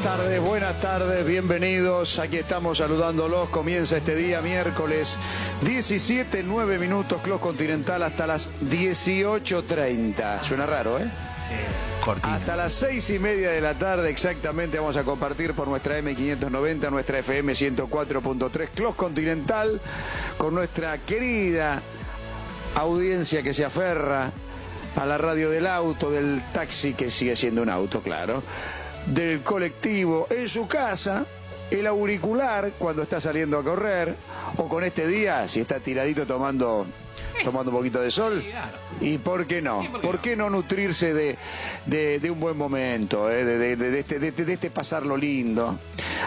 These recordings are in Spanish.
Buenas tardes, buenas tardes, bienvenidos. Aquí estamos saludándolos. Comienza este día, miércoles 17, 9 minutos, Clos Continental hasta las 18.30. Suena raro, ¿eh? Sí, cortito. Hasta las seis y media de la tarde exactamente vamos a compartir por nuestra M590, nuestra FM 104.3 Clos Continental, con nuestra querida audiencia que se aferra a la radio del auto, del taxi, que sigue siendo un auto, claro, del colectivo, en su casa, el auricular cuando está saliendo a correr, o con este día, si está tiradito tomando tomando un poquito de sol. ¿Y por qué no? ¿Por qué no nutrirse de, de- de un buen momento, eh? de, de- este, de- de este pasarlo lindo?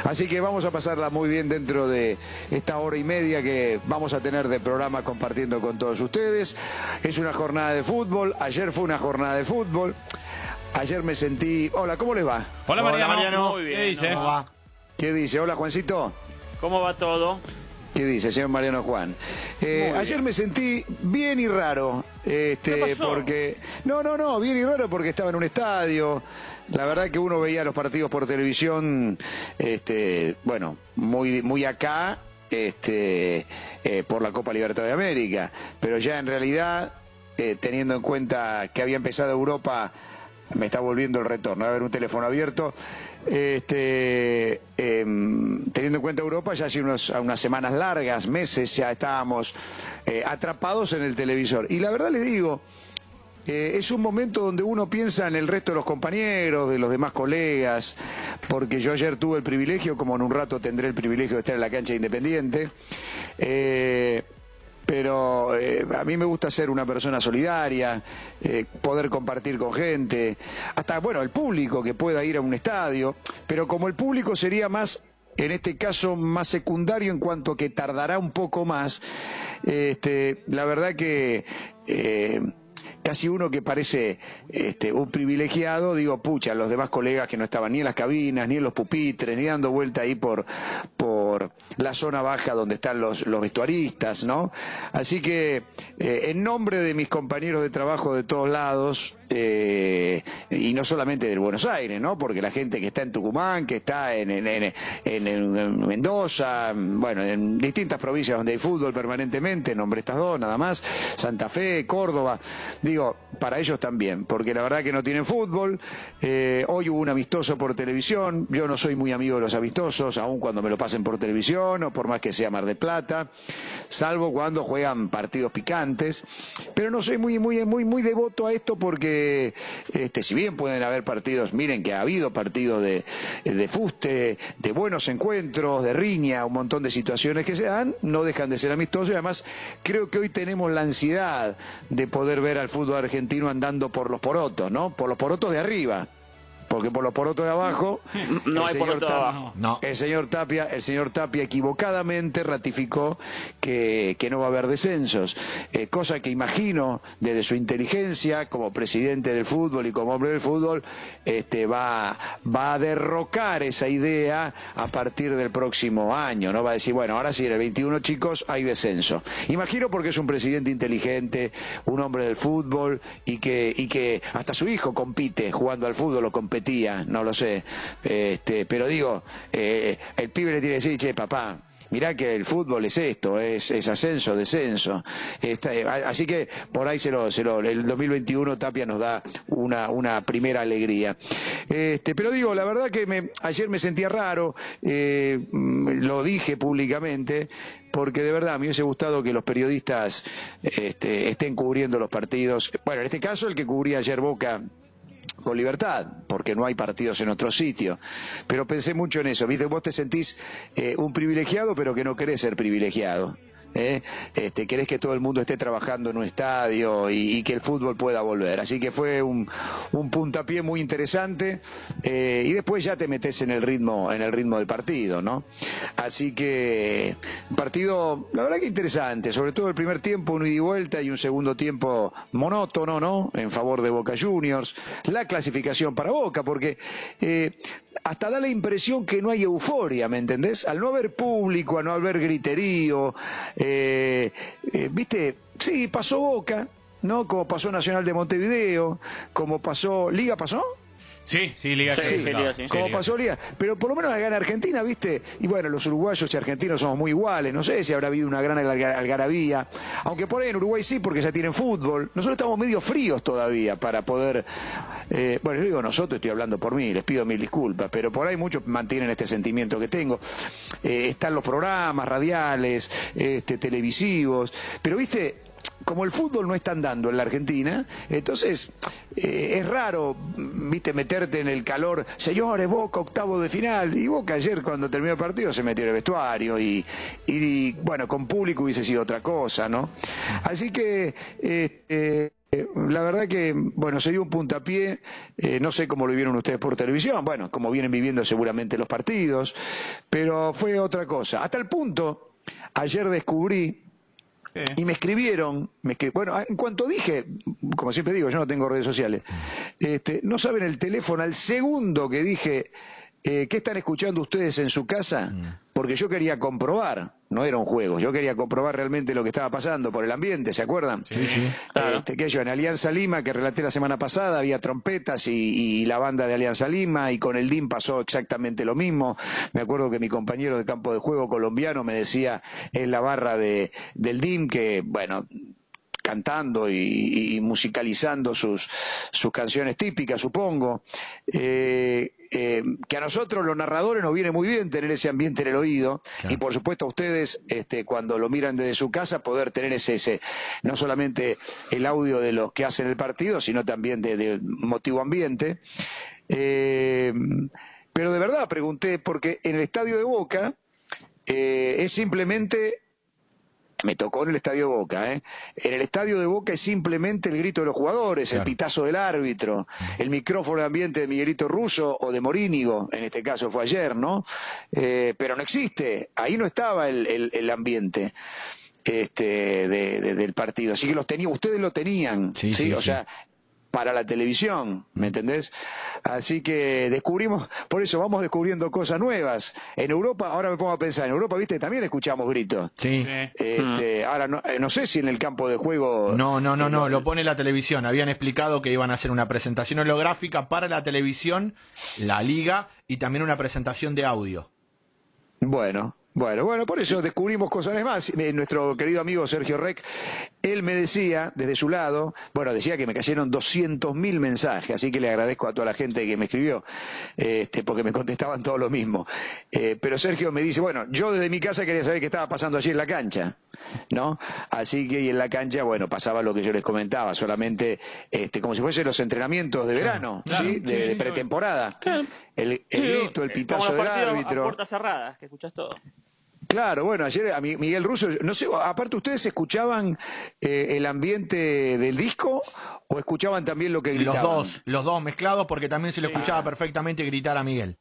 Así que vamos a pasarla muy bien dentro de esta hora y media que vamos a tener de programa compartiendo con todos ustedes. Es una jornada de fútbol, ayer fue una jornada de fútbol. Ayer me sentí... Hola, ¿cómo les va? Hola Mariano. Mariano. Muy bien. ¿Qué dice? ¿no? ¿Cómo va? ¿Qué dice? Hola, Juancito. ¿Cómo va todo? ¿Qué dice, señor Mariano Juan? Eh, ayer me sentí bien y raro, este, ¿Qué pasó? porque no, no, no, bien y raro porque estaba en un estadio. La verdad que uno veía los partidos por televisión, este, bueno, muy, muy acá, este, eh, por la Copa Libertad de América, pero ya en realidad, eh, teniendo en cuenta que había empezado Europa me está volviendo el retorno. Va a haber un teléfono abierto. Este, em, teniendo en cuenta Europa, ya hace unos, unas semanas largas, meses, ya estábamos eh, atrapados en el televisor. Y la verdad le digo, eh, es un momento donde uno piensa en el resto de los compañeros, de los demás colegas, porque yo ayer tuve el privilegio, como en un rato tendré el privilegio de estar en la cancha de Independiente, eh, pero eh, a mí me gusta ser una persona solidaria, eh, poder compartir con gente, hasta, bueno, el público que pueda ir a un estadio, pero como el público sería más en este caso más secundario en cuanto que tardará un poco más, este, la verdad que eh, casi uno que parece este, un privilegiado, digo, pucha, los demás colegas que no estaban ni en las cabinas, ni en los pupitres, ni dando vuelta ahí por, por la zona baja donde están los, los vestuaristas, ¿no? Así que, eh, en nombre de mis compañeros de trabajo de todos lados, eh, y no solamente del Buenos Aires, ¿no? Porque la gente que está en Tucumán, que está en, en, en- en- en Mendoza, bueno, en distintas provincias donde hay fútbol permanentemente, nombre estas dos nada más, Santa Fe, Córdoba, digo, para ellos también, porque la verdad que no tienen fútbol, eh, hoy hubo un amistoso por televisión, yo no soy muy amigo de los amistosos, aun cuando me lo pasen por televisión o por más que sea Mar de Plata, salvo cuando juegan partidos picantes, pero no soy muy muy muy muy devoto a esto porque este si bien pueden haber partidos, miren que ha habido partidos de, de fuste, de buenos encuentros, de riña, un montón de situaciones que se dan, no dejan de ser amistosos y además creo que hoy tenemos la ansiedad de poder ver al fútbol argentino andando por los porotos, ¿no? Por los porotos de arriba. Porque por los porotos de abajo, No el hay señor poroto de abajo. No. el señor Tapia, el señor Tapia equivocadamente ratificó que, que no va a haber descensos, eh, cosa que imagino desde su inteligencia como presidente del fútbol y como hombre del fútbol, este, va, va a derrocar esa idea a partir del próximo año, ¿no? Va a decir, bueno, ahora sí, en el 21 chicos hay descenso. Imagino porque es un presidente inteligente, un hombre del fútbol y que, y que hasta su hijo compite jugando al fútbol o no lo sé. Este, pero digo, eh, el pibe le tiene que decir, che, papá, mirá que el fútbol es esto, es, es ascenso, descenso. A- así que por ahí se lo, se lo- el 2021 Tapia nos da una, una primera alegría. Este, pero digo, la verdad que me, ayer me sentía raro, eh, lo dije públicamente, porque de verdad me hubiese gustado que los periodistas este, estén cubriendo los partidos. Bueno, en este caso el que cubría ayer Boca con libertad, porque no hay partidos en otro sitio. Pero pensé mucho en eso, ¿viste? Vos te sentís eh, un privilegiado, pero que no querés ser privilegiado. ¿Eh? Este, querés que todo el mundo esté trabajando en un estadio y, que el fútbol pueda volver. Así que fue un, un puntapié muy interesante eh, y después ya te metes en el ritmo, en el ritmo del partido, ¿no? Así que partido, la verdad que interesante, sobre todo el primer tiempo, un ida y vuelta y un segundo tiempo monótono, ¿no? En favor de Boca Juniors, la clasificación para Boca, porque eh, hasta da la impresión que no hay euforia, ¿me entendés? Al no haber público, al no haber griterío, eh, eh, viste, sí, pasó Boca, ¿no? Como pasó Nacional de Montevideo, como pasó, ¿Liga pasó? Sí, sí, Liga clasificada. sí. como pasó Liga. Pero por lo menos acá en Argentina, ¿viste? Y bueno, los uruguayos y argentinos somos muy iguales. No sé si habrá habido una gran alga- algarabía. Aunque por ahí en Uruguay sí, porque ya tienen fútbol. Nosotros estamos medio fríos todavía para poder. eh, bueno, yo digo nosotros, estoy hablando por mí, les pido mil disculpas. Pero por ahí muchos mantienen este sentimiento que tengo. Eh, están los programas radiales, este, televisivos. Pero, ¿viste? Como el fútbol no están dando en la Argentina, entonces eh, es raro, viste, meterte en el calor, señores, Boca octavo de final, y Boca ayer cuando terminó el partido se metió en el vestuario y, bueno, con público hubiese sido otra cosa, ¿no? Así que eh, la verdad que, bueno, se dio un puntapié, eh, no sé cómo lo vieron ustedes por televisión, bueno, como vienen viviendo seguramente los partidos, pero fue otra cosa. Hasta el punto, ayer descubrí y me escribieron, me bueno, en cuanto dije, como siempre digo, yo no tengo redes sociales, este, no saben el teléfono al segundo que dije, eh, ¿qué están escuchando ustedes en su casa? Porque yo quería comprobar, no era un juego, yo quería comprobar realmente lo que estaba pasando por el ambiente, ¿se acuerdan? Sí, sí. Este, que yo en Alianza Lima, que relaté la semana pasada, había trompetas y, y la banda de Alianza Lima, y con el DIM pasó exactamente lo mismo. Me acuerdo que mi compañero de campo de juego colombiano me decía en la barra de, del DIM que, bueno, cantando y, y musicalizando sus, sus canciones típicas, supongo. Eh, eh, que a nosotros los narradores nos viene muy bien tener ese ambiente en el oído Claro. y por supuesto a ustedes este, cuando lo miran desde su casa poder tener ese, ese no solamente el audio de los que hacen el partido sino también de, de motivo ambiente Eh, pero de verdad pregunté porque en el estadio de Boca eh, es simplemente me tocó en el estadio Boca, ¿eh? En el estadio de Boca es simplemente el grito de los jugadores, el pitazo del árbitro, el micrófono de ambiente de Miguelito Russo o de Morínigo, en este caso fue ayer, ¿no? Eh, pero no existe, ahí no estaba el, el- el ambiente este, de- de- del partido, así que los tenía, ustedes lo tenían, Sí, ¿sí? sí, o sí. sea, para la televisión, ¿me entendés? Así que descubrimos, por eso vamos descubriendo cosas nuevas. En Europa, ahora me pongo a pensar, en Europa, viste, también escuchamos gritos. Sí. Este, Ahora, no, eh, no sé si en el campo de juego. No, no, no, no, lo pone la televisión. Habían explicado que iban a hacer una presentación holográfica para la televisión, la liga y también una presentación de audio. Bueno, bueno, bueno, por eso descubrimos cosas más. Eh, Nuestro querido amigo Sergio Rec, él me decía, desde su lado, bueno, decía que me cayeron 200.000 mensajes, así que le agradezco a toda la gente que me escribió, este, porque me contestaban todo lo mismo. Eh, pero Sergio me dice, bueno, yo desde mi casa quería saber qué estaba pasando allí en la cancha, ¿no? Así que y en la cancha, bueno, pasaba lo que yo les comentaba, solamente este, como si fuesen los entrenamientos de verano, claro, ¿sí? De, pretemporada. El, el grito, el eh, pitazo del árbitro. A puertas cerradas, que escuchás todo. Claro, bueno, ayer a mi- Miguel Russo, no sé, aparte ustedes escuchaban eh, el ambiente del disco o escuchaban también lo que Los gritaban. dos, los dos mezclados porque también se le escuchaba perfectamente gritar a Miguel.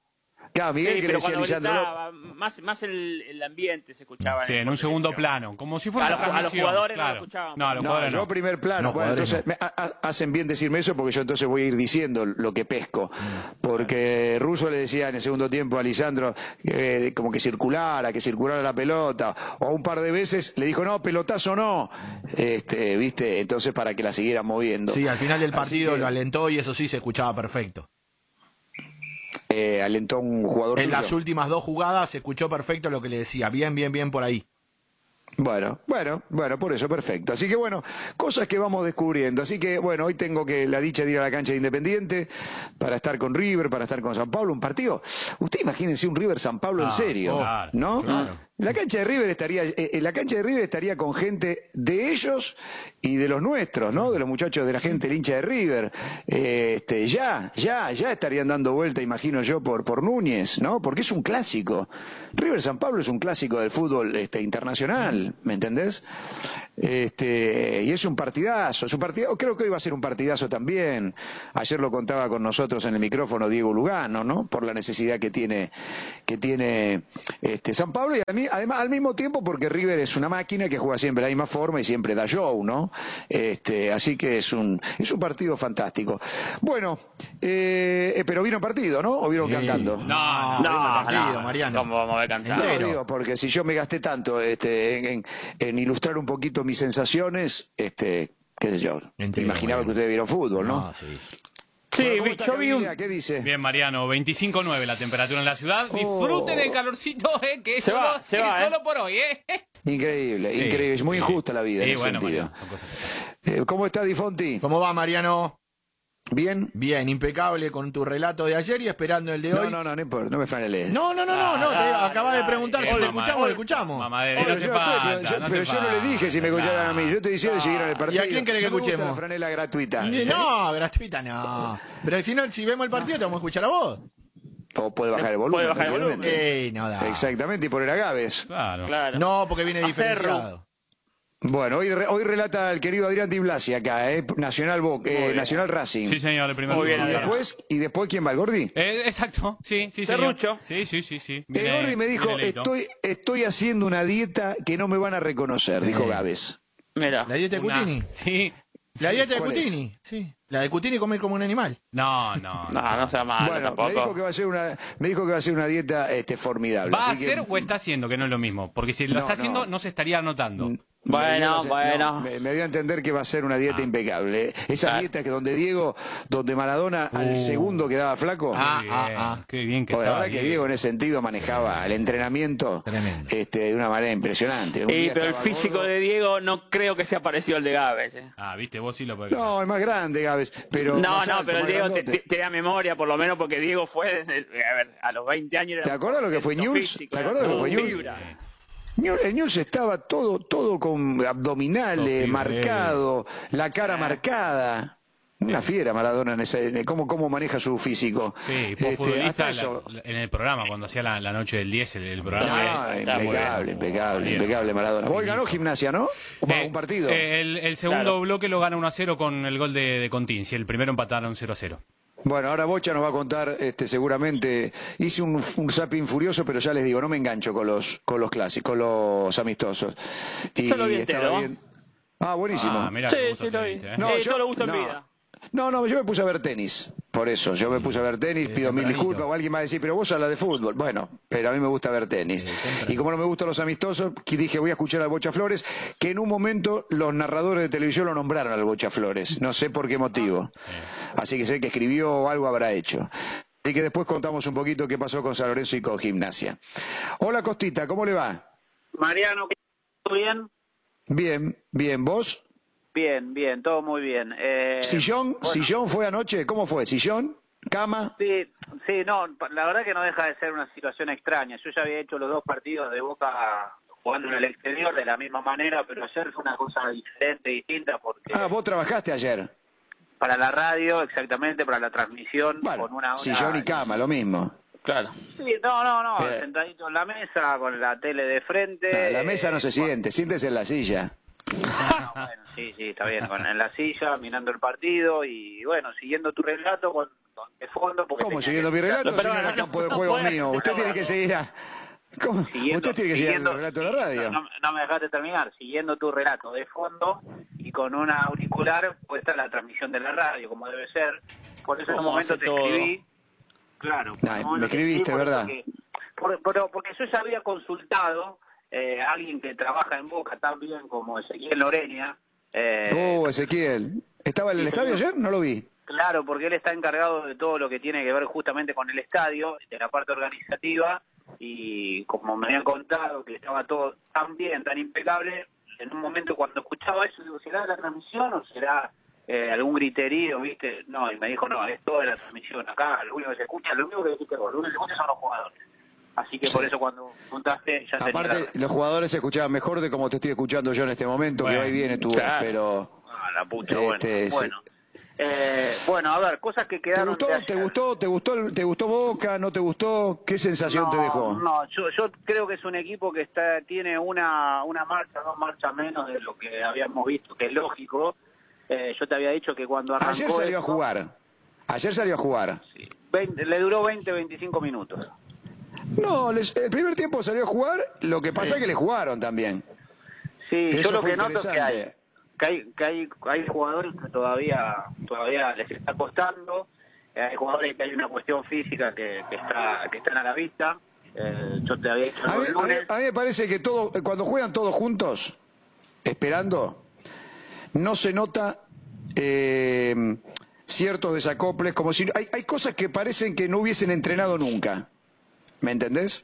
Claro, Miguel Sí, que pero decía a cuando Lisandro gritaba, más, más el, el ambiente se escuchaba. Sí, el- en un segundo plano, como si fuera A una los- a los jugadores no lo claro. escuchaban. No, a los No, jugadores yo no. primer plano. No, bueno, jugadores entonces me- ha- ha- hacen bien decirme eso porque yo entonces voy a ir diciendo lo que pesco. Porque Russo le decía en el segundo tiempo a Lisandro eh, como que circulara, que circulara la pelota. O un par de veces le dijo, no, pelotazo no. Este, ¿viste? Entonces para que la siguiera moviendo. Sí, al final del partido que, lo alentó y eso sí se escuchaba perfecto. Eh, alentó a un jugador En suyo. las últimas dos jugadas se escuchó perfecto lo que le decía. Bien, bien, bien por ahí. Bueno, bueno, bueno, por eso, perfecto. Así que bueno, cosas que vamos descubriendo. Así que bueno, hoy tengo que la dicha de ir a la cancha de Independiente para estar con River, para estar con San Pablo, un partido. Usted imagínense un River San Pablo en Ah, serio, claro, ¿no? claro. La cancha de River estaría, eh, la cancha de River estaría con gente de ellos y de los nuestros, ¿no? De los muchachos de la gente, el hincha de River. Eh, este, ya, ya, ya estarían dando vuelta, imagino yo, por, por Núñez, ¿no? Porque es un clásico. River San Pablo es un clásico del fútbol este, internacional, ¿me entendés? Este, y es un partidazo, es un partidazo, creo que hoy va a ser un partidazo también. Ayer lo contaba con nosotros en el micrófono Diego Lugano, ¿no? Por la necesidad que tiene, que tiene este, San Pablo y a mí, además al mismo tiempo porque River es una máquina que juega siempre de la misma forma y siempre da show, ¿no? Este, así que es un, es un partido fantástico. Bueno, eh, eh, pero vieron partido, ¿no? ¿O vieron Sí. cantando? No, No, el partido, Mariano. ¿Cómo vamos a ver cantar? No, digo, porque si yo me gasté tanto este, en, en- en ilustrar un poquito mis sensaciones, este, qué sé yo, Entero, imaginaba bueno. que ustedes vieron fútbol, ¿no? sí. Sí, Bueno, ¿cómo vi- está yo vi un... ¿Qué dice? Bien, Mariano, 25.9 la temperatura en la ciudad. Disfruten el calorcito, eh, que es solo, va, que va, es eh. solo por hoy, eh. Increíble, Sí, increíble. Es muy sí. injusta la vida en Sí, ese bueno, sentido. Mariano, son cosas que. Eh, ¿Cómo está Di Fonti? ¿Cómo va, Mariano? ¿Bien? Bien, impecable con tu relato de ayer y esperando el de No, hoy. no, no, no importa, no me franeles. No, no, no, no, no, te dale, acabas de preguntar si te escuchamos, le escuchamos. Mamadera, Pero no yo, pero yo- no pero hace yo no le dije si me escucharan a mí. Yo te decía de seguir en el ¿Y a partido. quién querés que No escuchemos? la franela gratuita. No, gratuita no. Pero si no, si vemos el partido, te vamos a escuchar a vos. O puede bajar el volumen. Puede bajar el volumen. Ey, no da. Exactamente, y poner a Gaves. Claro. Claro. No, porque viene diferenciado. Bueno, hoy, re- hoy relata el querido Adrián Di Blasi acá, ¿eh? Nacional, Bo- eh. Nacional Racing. Sí, señor, el primer Muy bien, y, después, ¿Y después quién va? ¿El Gordi? Eh, exacto, sí, sí, señor. Sí, sí, sí, sí. El Gordi me dijo, estoy, estoy haciendo una dieta que no me van a reconocer, dijo Gaves. Mira. ¿La dieta de Cutini? Sí. ¿La dieta de. Cutini? Sí. La de Cutini comer como un animal. No, no. no. No, no sea malo bueno, me dijo, tampoco. que va a ser una, me dijo que va a ser una dieta este, formidable. ¿Va a así que- hacer o está haciendo? Que no es lo mismo. Porque si lo No, está haciendo, no. no se estaría anotando. Me Bueno, bueno. no, me, me dio a entender que va a ser una dieta Ah. impecable. Esa Claro. dieta que donde Diego, donde Maradona al Uh. segundo quedaba flaco. Ah, Ah, ah, ah. Qué bien que Bueno, la verdad que Diego en ese sentido manejaba el entrenamiento este, de una manera impresionante. Un Sí, pero el físico gordo. de Diego no creo que sea parecido al de Gaves. eh. Ah, viste, vos sí lo podés. No, es más grande, Gaves. Pero No, más no, alto, pero el más Diego te, da memoria, por lo menos, porque Diego fue desde, a ver, a los 20 años. era ¿Te acuerdas lo que fue físico, ¿Te acuerdas lo que fue Newell's? El News estaba todo, todo con abdominales, sí, marcado, la cara marcada. Una fiera Maradona en ese, en cómo, cómo maneja su físico. Sí, Este, fue futbolista hasta eso- la- en el programa, cuando hacía la, la noche del 10, el, el programa. Ah, eh, impecable, bien. impecable, Bien. impecable Maradona. Hoy ganó gimnasia, ¿no? Va, Eh, un partido. eh, el, el segundo Claro. bloque lo gana 1 a 0 con el gol de, de Continci. El primero empataron 0 a 0. Bueno, ahora Bocha nos va a contar, este, seguramente, hice un, un zapping furioso, pero ya les digo, no me engancho con los, con los clásicos, con los amistosos. Y Yo lo vi estaba entero. bien. Ah, buenísimo. Ah, mira, Sí, sí, lo vi. ¿eh? No, Eh, yo- lo gusto en vida. No, no, yo me puse a ver tenis, por eso, yo me puse a ver tenis, pido mil disculpas, o alguien va a decir, pero vos hablas de fútbol. Bueno, pero a mí me gusta ver tenis. Y como no me gustan los amistosos, que dije, voy a escuchar al Bocha Flores, que en un momento los narradores de televisión lo nombraron al Bocha Flores, no sé por qué motivo. Así que sé que escribió o algo habrá hecho. Así que después contamos un poquito qué pasó con San Lorenzo y con Gimnasia. Hola Costita, ¿cómo le va? Mariano, ¿todo bien? Bien, bien, ¿vos? Bien, bien, todo muy bien. Eh, ¿Sillón? bueno, ¿Sillón fue anoche? ¿Cómo fue? ¿Sillón? ¿Cama? Sí, sí, no, la verdad que no deja de ser una situación extraña. Yo ya había hecho los dos partidos de Boca jugando en el exterior de la misma manera, pero ayer fue una cosa diferente, distinta, porque Ah, vos trabajaste ayer. para la radio, exactamente, para la transmisión, Bueno, con una hora... sillón y cama, lo mismo. Claro. Sí, no, no, no, sentadito en la mesa, con la tele de frente. La mesa no se eh, siente, siéntese en la silla. Bueno, sí, sí, está bien, con, en la silla, mirando el partido y bueno, siguiendo tu relato con, con de fondo. Porque ¿Cómo siguiendo mi relato? Pero si no era no, campo de juego mío. Usted tiene que seguir a... ¿Cómo? Siguiendo- Usted tiene que seguir el relato de la radio. No, no me dejaste terminar, siguiendo tu relato de fondo y con una auricular puesta la transmisión de la radio, como debe ser. Por eso en un momento te todo. escribí. Claro. por momento me te escribiste, por- ¿verdad? Porque, por- pero porque yo ya había consultado eh, alguien que trabaja en Boca tan bien como Ezequiel Loreña. eh, Oh, Ezequiel. ¿Estaba en el estadio ayer? No lo vi. Claro, porque él está encargado de todo lo que tiene que ver justamente con el estadio, de la parte organizativa, y como me habían contado que estaba todo tan bien, tan impecable, en un momento cuando escuchaba eso, digo, ¿será la transmisión o será eh, algún griterío, viste? No, y me dijo, no, es toda la transmisión, acá lo único que se escucha, lo único que lo único que se escucha son los jugadores. Así que por eso cuando preguntaste ya Aparte, los jugadores se escuchaban mejor de como te estoy escuchando yo en este momento, que Bueno, va y viene tu claro. pero... Ah, la pucha, Este, bueno. Bueno. Eh, bueno, a ver, cosas que ¿Te quedaron gustó, de te gustó, te gustó, te gustó Boca, no te gustó? ¿Qué sensación te dejó? No, yo, yo creo que es un equipo que está tiene una, una marcha, dos marchas menos de lo que habíamos visto, que es lógico. Eh, yo te había dicho que cuando arrancó... Ayer salió a jugar. Ayer salió a jugar. sí, 20 le duró 20, 25 minutos. No, les- el primer tiempo salió a jugar, lo que pasa es que le jugaron también. Sí, Eso yo lo que noto es que hay, que hay, que hay, hay jugadores que todavía, todavía les está costando. Eh, hay jugadores que hay una cuestión física que, que está que están a la vista. Eh, yo te había dicho A mí, el a mí- lunes. a mí me parece que todo, cuando juegan todos juntos, esperando, no se nota, eh, ciertos desacoples, como si hay, hay cosas que parecen que no hubiesen entrenado nunca. ¿Me entendés?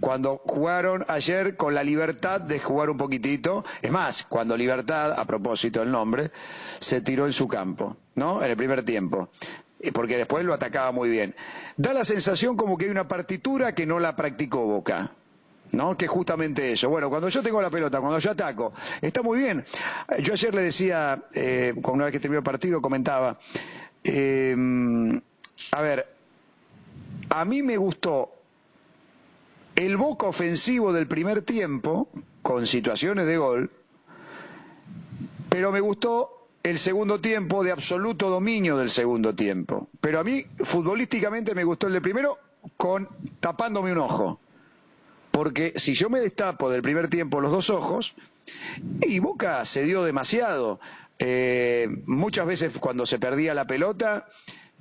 Cuando jugaron ayer con la libertad de jugar un poquitito, es más, cuando Libertad, a propósito del nombre, se tiró en su campo, ¿no? En el primer tiempo porque después lo atacaba muy bien. Da la sensación como que hay una partitura que no la practicó Boca. ¿no? Que es justamente eso. Bueno, cuando yo tengo la pelota, cuando yo ataco, está muy bien. Yo ayer le decía, eh, una vez que terminó el partido, comentaba, eh, a ver, a mí me gustó el Boca ofensivo del primer tiempo, con situaciones de gol, pero me gustó el segundo tiempo de absoluto dominio del segundo tiempo. Pero a mí, futbolísticamente, me gustó el de primero con tapándome un ojo. Porque si yo me destapo del primer tiempo los dos ojos, y Boca se dio demasiado. Eh, muchas veces cuando se perdía la pelota,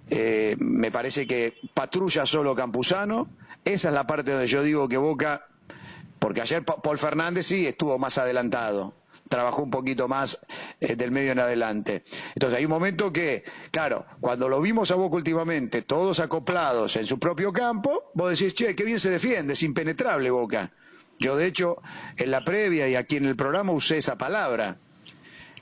eh, me parece que patrulla solo Campuzano. Esa es la parte donde yo digo que Boca, porque ayer Paul Fernández sí estuvo más adelantado, trabajó un poquito más eh, del medio en adelante. Entonces hay un momento que, claro, cuando lo vimos a Boca últimamente, todos acoplados en su propio campo, vos decís, che, qué bien se defiende, es impenetrable Boca. Yo, de hecho, en la previa y aquí en el programa usé esa palabra.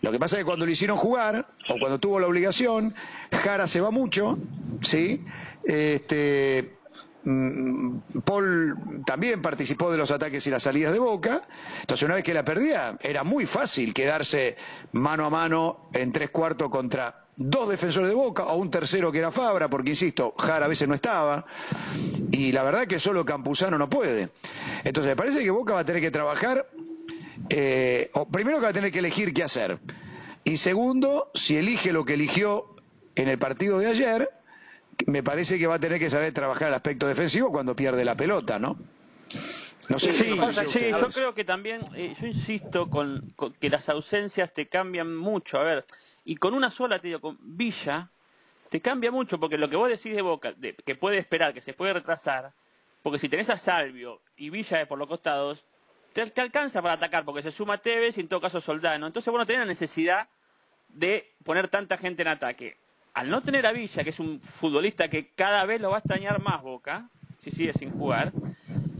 Lo que pasa es que cuando lo hicieron jugar, o cuando tuvo la obligación, Jara se va mucho, ¿sí? Este, Paul también participó de los ataques y las salidas de Boca. Entonces, una vez que la perdía, era muy fácil quedarse mano a mano en tres cuartos contra dos defensores de Boca o un tercero que era Fabra, porque insisto, Jara a veces no estaba. Y la verdad que solo Campuzano no puede. Entonces, me parece que Boca va a tener que trabajar eh, primero que va a tener que elegir qué hacer. Y segundo, si elige lo que eligió en el partido de ayer, me parece que va a tener que saber trabajar el aspecto defensivo cuando pierde la pelota, ¿no? No sé sí, sí yo creo que también, eh, yo insisto con, que las ausencias te cambian mucho. A ver, y con una sola, te digo, con Villa, te cambia mucho, porque lo que vos decís de Boca, que puede esperar, que se puede retrasar, porque si tenés a Salvio y Villa por los costados, te, alcanza para atacar, porque se suma Tevez y en todo caso Soldano. Entonces, bueno, tenés la necesidad de poner tanta gente en ataque. Al no tener a Villa, que es un futbolista que cada vez lo va a extrañar más Boca, si sigue sin jugar,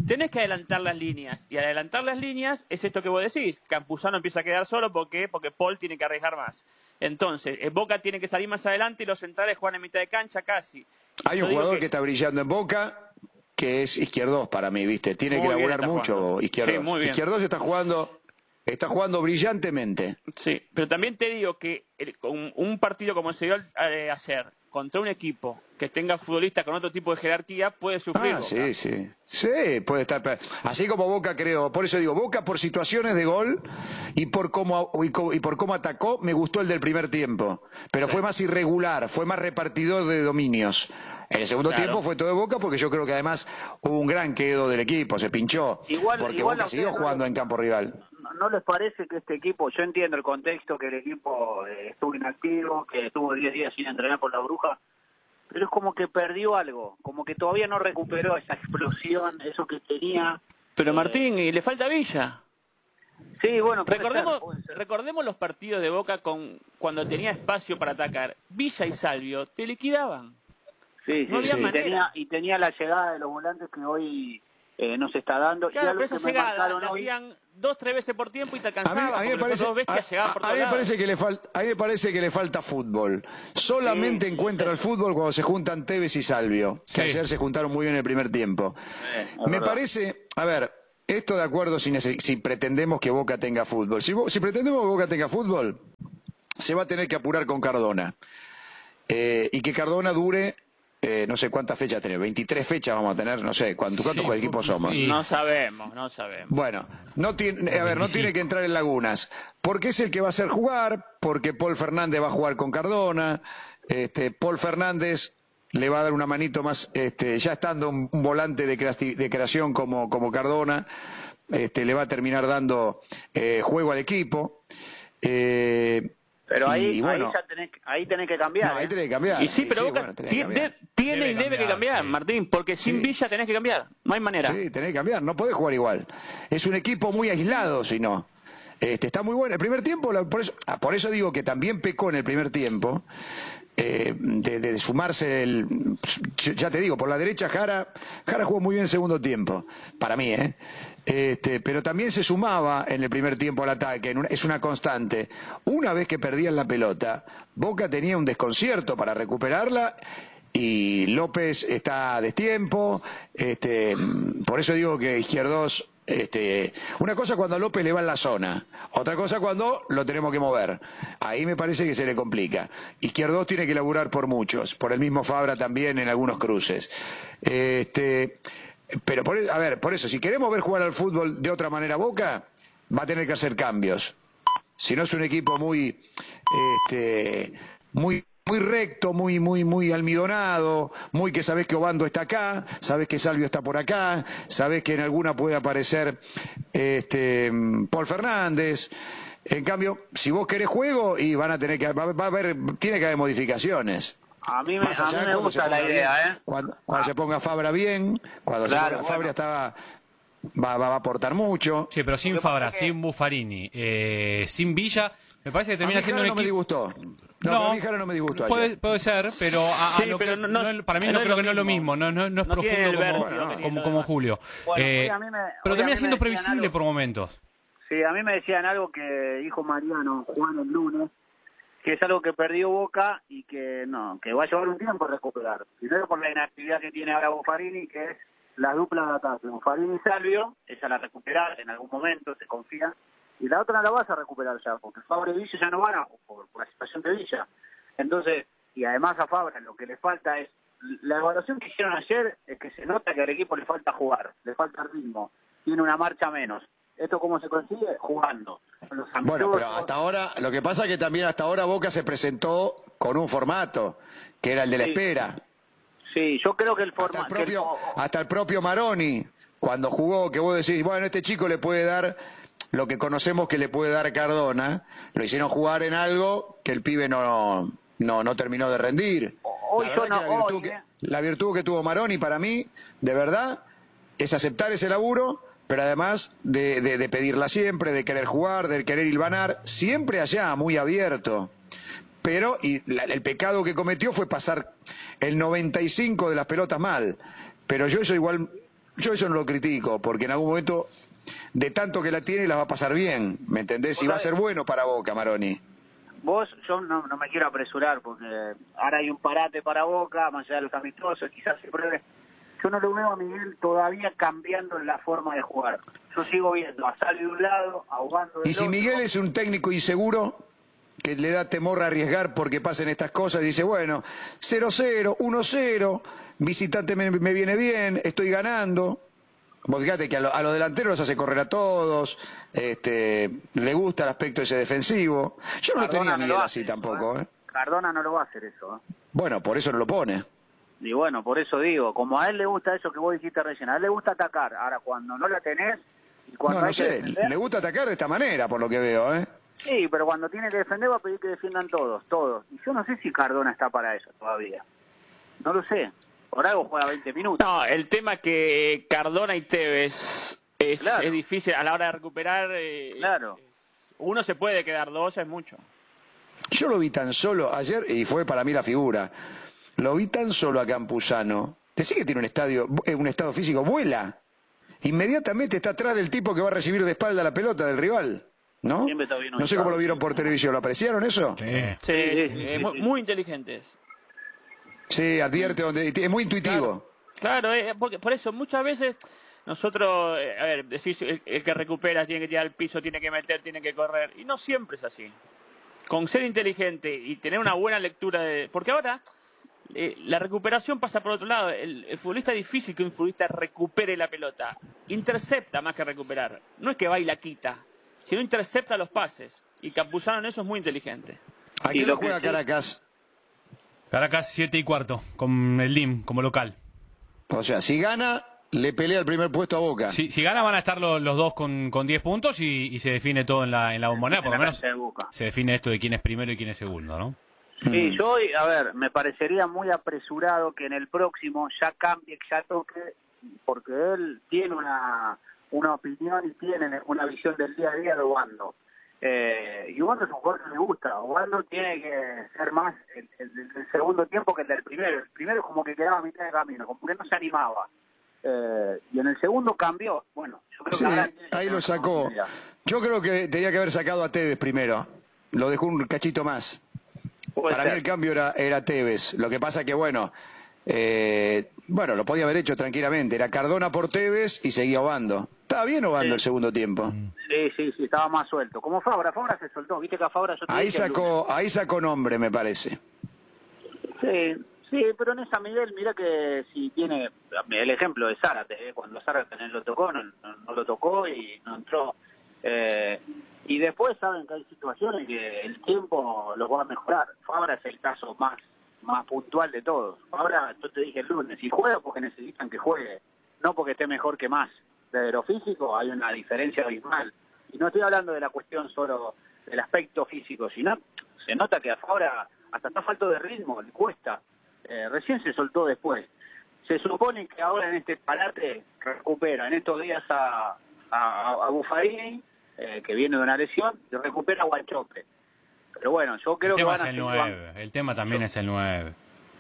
tenés que adelantar las líneas. Y al adelantar las líneas es esto que vos decís. Campuzano empieza a quedar solo porque, porque Paul tiene que arriesgar más. Entonces, eh, Boca tiene que salir más adelante y los centrales juegan en mitad de cancha casi. Hay un jugador que... está brillando en Boca, que es izquierdos para mí, ¿viste? Tiene que laburar mucho izquierdos. izquierdos está jugando está jugando brillantemente. Sí, pero también te digo que un, partido como se dio eh, ayer contra un equipo que tenga futbolistas con otro tipo de jerarquía puede sufrir. Ah, sí, sí. Sí, puede estar. Así como Boca, creo. Por eso digo, Boca por situaciones de gol y por cómo, y por cómo atacó, me gustó el del primer tiempo. Pero fue más irregular, fue más repartidor de dominios. En el segundo tiempo fue todo de Boca porque yo creo que además hubo un gran quedo del equipo, se pinchó. Igual, porque Boca siguió jugando en campo rival. ¿No les parece que este equipo, yo entiendo el contexto que el equipo eh, estuvo inactivo, que estuvo 10 días sin entrenar por la bruja, pero es como que perdió algo, como que todavía no recuperó esa explosión, eso que tenía. Pero Martín, ¿y le falta Villa? Sí, bueno, recordemos, recordemos los partidos de Boca con cuando tenía espacio para atacar. Villa y Salvio te liquidaban. Sí, sí, Y, tenía, y tenía la llegada de los volantes que hoy eh, no se está dando. Claro, pero esa llegada la hacían dos, tres veces por tiempo y te alcanzaba. A mí, me parece, a, mí me parece que le falta, a mí me parece que le falta fútbol. Solamente encuentra el fútbol cuando se juntan Tevez y Salvio, que ayer se juntaron muy bien en el primer tiempo. me parece, a ver, esto de acuerdo si, si pretendemos que Boca tenga fútbol. Si, si, pretendemos que Boca tenga fútbol, se va a tener que apurar con Cardona. Eh, y que Cardona dure eh, no sé cuántas fechas tenemos, 23 fechas vamos a tener, no sé, ¿cuántos, cuántos equipos somos? No sabemos, no sabemos. Bueno, no tiene, a ver, no tiene que entrar en lagunas, porque es el que va a hacer jugar, porque Paul Fernández va a jugar con Cardona, este, Paul Fernández le va a dar una manito más, este, ya estando un, volante de, de, creación como, como Cardona, este, le va a terminar dando eh, juego al equipo. Eh, pero ahí, ahí, ya tenés, ahí tenés que cambiar. ahí ¿eh? tenés que cambiar. Y sí, pero Boca tiene, y debe que cambiar, Martín, porque sin Villa tenés que cambiar. No hay manera. Sí, tenés que cambiar. No podés jugar igual. Es un equipo muy aislado, si no. Este, está muy bueno. El primer tiempo, por eso, ah, por eso digo que también pecó en el primer tiempo. Eh, de, sumarse el ya te digo por la derecha Jara Jara jugó muy bien el segundo tiempo para mí eh este, pero también se sumaba en el primer tiempo al ataque, es una constante. Una vez que perdían la pelota, Boca tenía un desconcierto para recuperarla y López está a destiempo, este, por eso digo que Izquierdos, este, una cosa cuando a López le va en la zona, otra cosa cuando lo tenemos que mover. Ahí me parece que se le complica. Izquierdos tiene que laburar por muchos, por el mismo Fabra también en algunos cruces. Este, pero, por, a ver, por eso, si queremos ver jugar al fútbol de otra manera Boca, va a tener que hacer cambios. Si no es un equipo muy, este, muy, muy recto, muy, muy, muy almidonado, muy que sabes que Obando está acá, sabes que Salvio está por acá, sabes que en alguna puede aparecer este, Paul Fernández. En cambio, si vos querés juego, y van a tener que, va, a haber, tiene que haber modificaciones. A mí me, gusta la idea, ¿eh? Cuando, se ponga Fabra bien, cuando se ponga Fabra estaba... Va, va, a aportar mucho. Sí, pero sin Fabra, sin Buffarini, eh, sin Villa, me parece que termina siendo un equipo... no. No, no, no me disgustó puede, puede, ser, pero, para mí no, creo que no es lo mismo, no, no, es profundo como, Julio. Eh, pero termina siendo previsible por momentos. Sí, a mí me decían algo que dijo Mariano Juan el lunes, que es algo que perdió Boca y que no, que va a llevar un tiempo recuperar. Primero por la inactividad que tiene ahora Buffarini, que es la dupla de ataque. Buffarini y Salvio, esa la recuperar en algún momento, se confía. Y la otra no la vas a recuperar ya, porque Fabra y Villa ya no van a, por, la situación de Villa. Entonces, y además a Fabra lo que le falta es, la evaluación que hicieron ayer es que se nota que al equipo le falta jugar, le falta ritmo, tiene una marcha menos. ¿Esto cómo se consigue? Jugando. Bueno, pero hasta ahora, lo que pasa es que también hasta ahora Boca se presentó con un formato, que era el de la espera. Sí, yo creo que el formato... Hasta el, propio, hasta el propio Maroni, cuando jugó, que vos decís, bueno, este chico le puede dar lo que conocemos que le puede dar Cardona, lo hicieron jugar en algo que el pibe no, no, no terminó de rendir. Hoy la, yo no, la, virtud que, la virtud que tuvo Maroni para mí, de verdad, es aceptar ese laburo pero además de, de, pedirla siempre, de querer jugar, de querer hilvanar, siempre allá, muy abierto. Pero y el pecado que cometió fue pasar el 95 de las pelotas mal. Pero yo eso igual, yo eso no lo critico, porque en algún momento, de tanto que la tiene, la va a pasar bien, ¿me entendés? Y va a ser bueno para Boca, Maroni. Vos, yo no, no me quiero apresurar, porque ahora hay un parate para Boca, más allá de los amistosos, quizás se pruebe yo no lo veo a Miguel todavía cambiando la forma de jugar. Yo sigo viendo a Salvi de un lado, ahogando Y si Miguel es un técnico inseguro, que le da temor a arriesgar porque pasen estas cosas, dice, bueno, 0-0, 1-0, visitante me, viene bien, estoy ganando. Vos fíjate que a, los delanteros los hace correr a todos, este, le gusta el aspecto ese defensivo. Yo no lo tenía Miguel así tampoco. ¿eh? Cardona no lo va a hacer eso. ¿eh? Bueno, por eso no lo pone. Y bueno, por eso digo, como a él le gusta eso que vos dijiste recién, a él le gusta atacar. Ahora, cuando no la tenés... Y cuando no, no sé, le gusta atacar de esta manera, por lo que veo, ¿eh? Sí, pero cuando tiene que defender va a pedir que defiendan todos, todos. Y yo no sé si Cardona está para eso todavía. No lo sé. Por algo juega 20 minutos. No, el tema que Cardona y Tevez es, es difícil a la hora de recuperar. Eh, claro. uno se puede quedar, dos es mucho. Yo lo vi tan solo ayer y fue para mí la figura. Lo vi tan solo a Campuzano. Decí que tiene un estadio, eh, un estado físico, vuela. Inmediatamente está atrás del tipo que va a recibir de espalda la pelota del rival. ¿No? No sé cómo lo vieron por televisión. ¿Lo apreciaron eso? Sí, sí, eh, muy, inteligentes. Sí, advierte donde. Es muy intuitivo. Claro, eh, porque por eso muchas veces nosotros, a ver, decís, el, que recupera tiene que tirar al piso, tiene que meter, tiene que correr. Y no siempre es así. Con ser inteligente y tener una buena lectura de. Porque ahora eh, la recuperación pasa por otro lado. El, futbolista es difícil que un futbolista recupere la pelota. Intercepta más que recuperar. No es que va y la quita, sino intercepta los pases. Y Campuzano en eso es muy inteligente. ¿A qué lo juega Caracas? Caracas 7 y cuarto, con el LIM como local. O sea, si gana, le pelea el primer puesto a Boca. Si, si gana van a estar los, dos con, con 10 puntos y, se define todo en la, en la bombonera. Por lo menos se define esto de quién es primero y quién es segundo, ¿no? Sí, mm. yo, a ver, me parecería muy apresurado que en el próximo ya cambie, ya toque, porque él tiene una, una opinión y tiene una visión del día a día de Obando. Eh, y Ubaldo es un jugador que me gusta. Ubaldo tiene que ser más el, segundo tiempo que el del primero. El primero como que quedaba a mitad de camino, como que no se animaba. Eh, y en el segundo cambió. Bueno, yo creo que ahí lo sacó. Yo creo que tenía que haber sacado a Tevez primero. Lo dejó un cachito más. Para mí el cambio era, era Tevez. Lo que pasa que, bueno, eh, bueno, lo podía haber hecho tranquilamente. Era Cardona por Tevez y seguía Obando. Estaba bien Obando el segundo tiempo. Sí, sí, sí, estaba más suelto. Como Fabra, Fabra se soltó. Viste que a Fabra yo ahí sacó, ahí sacó nombre, me parece. Sí, sí, pero en esa Miguel, mira que si tiene el ejemplo de Zárate, ¿eh? cuando Zárate lo tocó, no, lo tocó y no entró. Eh, y después saben que hay situaciones que el tiempo los va a mejorar. Fabra es el caso más más puntual de todos. Ahora, yo te dije el lunes, y juega porque necesitan que juegue, no porque esté mejor que más. De lo físico hay una diferencia abismal. Y no estoy hablando de la cuestión solo del aspecto físico, sino se nota que ahora hasta está falto de ritmo, le cuesta. Eh, recién se soltó después. Se supone que ahora en este parate recupera en estos días a, a, a Buffarini, eh, que viene de una lesión, y recupera a Guanchope pero bueno, yo creo que van a el 9. El tema también es el 9.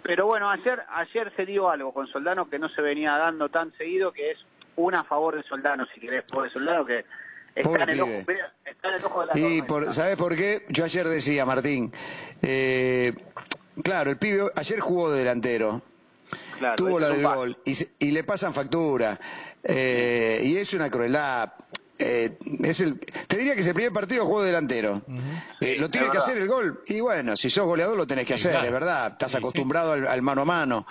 Pero bueno, ayer ayer se dio algo con Soldano que no se venía dando tan seguido, que es una a favor de Soldano, si querés, por el Soldano que está en, el ojo, está en, el ojo, de la Y por, ¿sabes por qué? Yo ayer decía, Martín, eh, claro, el pibe ayer jugó de delantero. tuvo la del gol y, y, le pasan factura. Eh, y es una crueldad. Eh, es el, te diría que es el primer partido juego delantero. Eh, lo tiene que hacer el gol. Y bueno, si sos goleador lo tenés que hacer, es verdad. Estás acostumbrado al, mano a mano.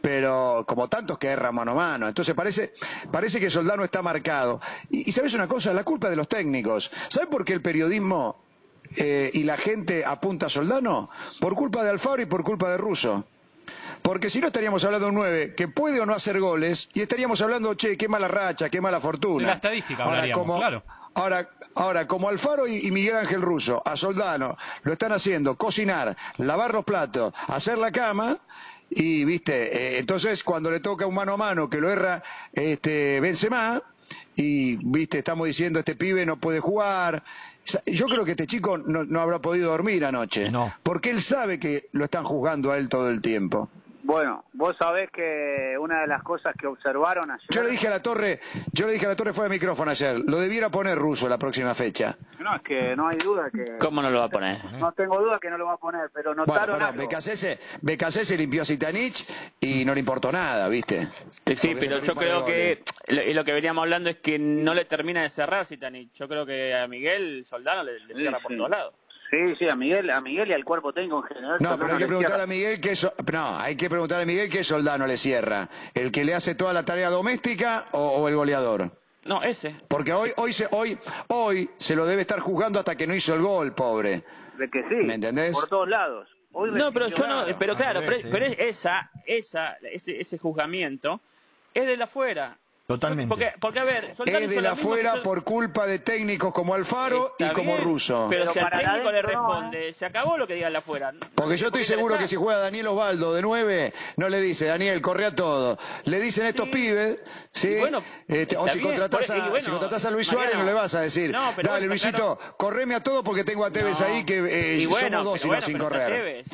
Pero como tantos que erran mano a mano. Entonces parece, parece que Soldano está marcado. Y, sabes una cosa, la culpa de los técnicos. ¿Sabes por qué el periodismo eh, y la gente apunta a Soldano? Por culpa de Alfaro y por culpa de Russo. Porque si no estaríamos hablando de un 9 que puede o no hacer goles y estaríamos hablando, che, qué mala racha, qué mala fortuna. la estadística ahora, como, claro. Ahora, ahora, como Alfaro y, Miguel Ángel Russo, a Soldano, lo están haciendo, cocinar, lavar los platos, hacer la cama, y viste, eh, entonces cuando le toca un mano a mano que lo erra este Benzema, y viste, estamos diciendo este pibe no puede jugar. Yo creo que este chico no, no habrá podido dormir anoche. No. Porque él sabe que lo están juzgando a él todo el tiempo. Bueno, vos sabés que una de las cosas que observaron ayer... Yo le dije a la torre, yo le dije a la torre fue de micrófono ayer, lo debiera poner ruso la próxima fecha. No, es que no hay duda que... ¿Cómo no lo va a poner? No tengo duda que no lo va a poner, pero notaron bueno, bueno, se limpió a Zitanich y no le importó nada, ¿viste? Sí, pero yo creo que lo, que veníamos hablando es que no le termina de cerrar Zitanich. Yo creo que a Miguel Soldano le, cierra por todos lados. Sí, sí, a Miguel, a Miguel y al cuerpo técnico en general. No, pero hay que preguntar a Miguel qué no, hay que preguntar a Miguel qué soldano le cierra, el que le hace toda la tarea doméstica o, el goleador. No, ese. Porque hoy, hoy se, hoy, hoy se lo debe estar juzgando hasta que no hizo el gol, pobre. De que sí. ¿Me entendés? Por todos lados. no, pero yo no, pero claro, pero, pero, esa, esa, ese, ese juzgamiento es de la afuera. Totalmente. Porque, porque a ver, es de la afuera por culpa de técnicos como Alfaro y como Russo. Pero, si al técnico le responde, se acabó lo que diga el afuera. Porque yo estoy seguro que si juega Daniel Osvaldo de nueve, no le dice, Daniel, corre a todo. Le dicen estos pibes, ¿sí? Este, o si contratás, a, si contratás a Luis Suárez, no le vas a decir, dale Luisito, correme a todo porque tengo a Tevez ahí que eh, somos dos y no sin correr.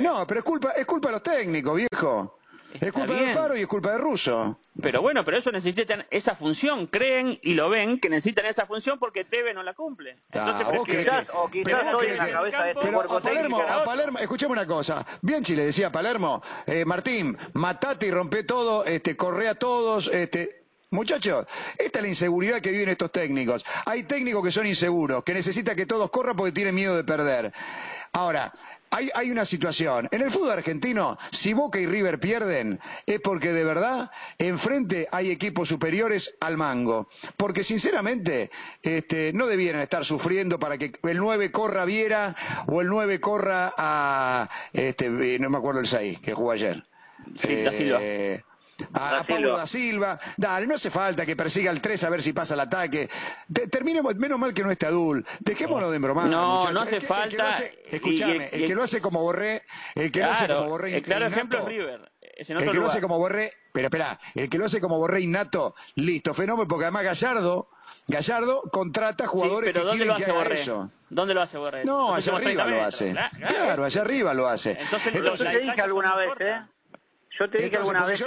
no, pero es culpa, es culpa de los técnicos, viejo es culpa de Alfaro y es culpa de Russo. Pero bueno, pero eso necesitan esa función. Creen y lo ven que necesitan esa función porque TV no la cumple. Entonces, ah, quizás, o quizás hoy en la cabeza de este pero a Palermo, a Palermo, escuchemos una cosa. Bianchi le decía a Palermo, eh, Martín, matate y rompe todo, este, corre a todos, este, Muchachos, esta es la inseguridad que viven estos técnicos. Hay técnicos que son inseguros, que necesitan que todos corran porque tienen miedo de perder. Ahora, hay, hay, una situación. En el fútbol argentino, si Boca y River pierden, es porque de verdad enfrente hay equipos superiores al mango. Porque sinceramente, este, no debieran estar sufriendo para que el 9 corra a Viera o el 9 corra a, este, no me acuerdo el 6 que jugó ayer. Sí, eh, a, Pablo da Silva. Dale, no hace falta que persiga el 3 a ver si pasa el ataque. terminemos, menos mal que no esté Adul. Dejémoslo de embromar. No, no hace falta. escúchame, el, que lo hace como Borré, el que lo hace como Borré. El claro ejemplo es River. el que lo hace como Borré, pero espera, el que lo hace como Borré innato, listo, fenómeno, porque además Gallardo, Gallardo contrata jugadores que quieren que haga eso. ¿Dónde lo hace Borré? No, allá arriba lo hace. Claro, allá arriba lo hace. Entonces, Entonces te dije alguna vez, ¿eh? Yo te dije alguna vez.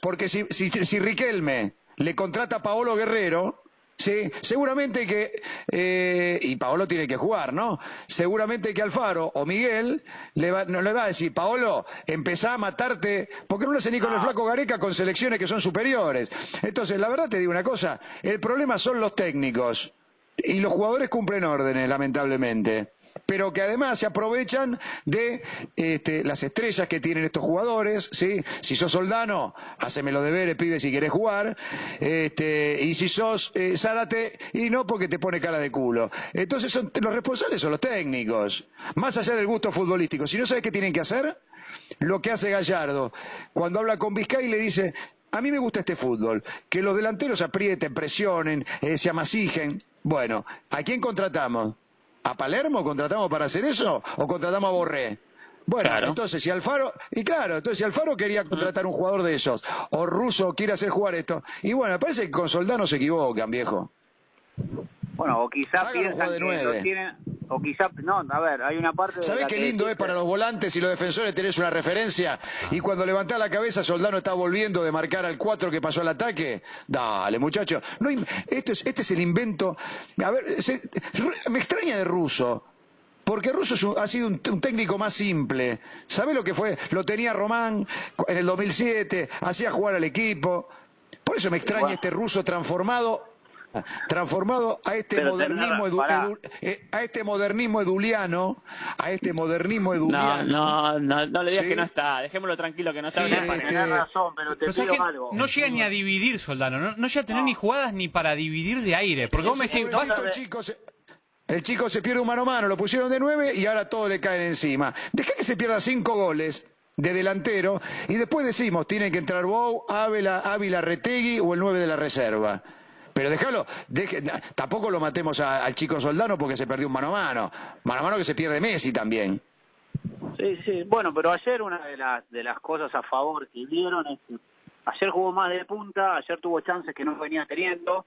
Porque si, si, si Riquelme le contrata a Paolo Guerrero, Sí, seguramente que, eh, y Paolo tiene que jugar, ¿no? Seguramente que Alfaro o Miguel le va, no le va a decir, Paolo, empezá a matarte, porque no lo hace ni con el flaco Gareca con selecciones que son superiores. Entonces, la verdad te digo una cosa, el problema son los técnicos y los jugadores cumplen órdenes, lamentablemente pero que además se aprovechan de este, las estrellas que tienen estos jugadores. Si sos Soldano, hacemelo de ver, pibe, si querés jugar, este, y si sos eh, Zárate, y no porque te pone cara de culo. Entonces son, los responsables son los técnicos, más allá del gusto futbolístico. Si no sabes qué tienen que hacer, lo que hace Gallardo, cuando habla con Vizcay le dice, a mí me gusta este fútbol, que los delanteros aprieten, presionen, eh, se amasijen. Bueno, ¿a quién contratamos? ¿A Palermo contratamos para hacer eso o contratamos a Borré? Bueno, entonces si Alfaro, y claro, entonces si Alfaro quería contratar un jugador de esos, o Russo quiere hacer jugar esto, y bueno, parece que con Soldano se equivocan, viejo. Bueno, o quizás piensan que lo tienen, o quizás, no, a ver, hay una parte... ¿Sabés qué lindo es para los volantes y los defensores tenés una referencia? Y cuando levantás la cabeza, Soldano está volviendo de marcar al 4 que pasó al ataque. Dale, muchacho. No, este, es, este es el invento... A ver, me extraña de Russo. Porque Russo ha sido un, técnico más simple. ¿Sabés lo que fue? Lo tenía Román en el 2007, hacía jugar al equipo. Por eso me extraña este ruso transformado transformado a este modernismo eh, a este modernismo eduliano, a este modernismo eduliano. No, no, no, le digas que no está, dejémoslo tranquilo que no está. Sí, este... razón, pero te pido algo. No llega ni a dividir, Soldano, no, no llega a tener ni jugadas ni para dividir de aire, porque vos me decís, el chico se pierde un mano a mano, lo pusieron de nueve y ahora todo le cae encima. Deja que se pierda cinco goles de delantero y después decimos, tiene que entrar Bou, Ávila, Ávila Retegui o el nueve de la reserva. Pero déjalo, tampoco lo matemos al chico Soldano porque se perdió un mano a mano. Mano a mano que se pierde Messi también. Sí, sí. Bueno, pero ayer una de las, de las cosas a favor que dieron es que ayer jugó más de punta, ayer tuvo chances que no venía teniendo.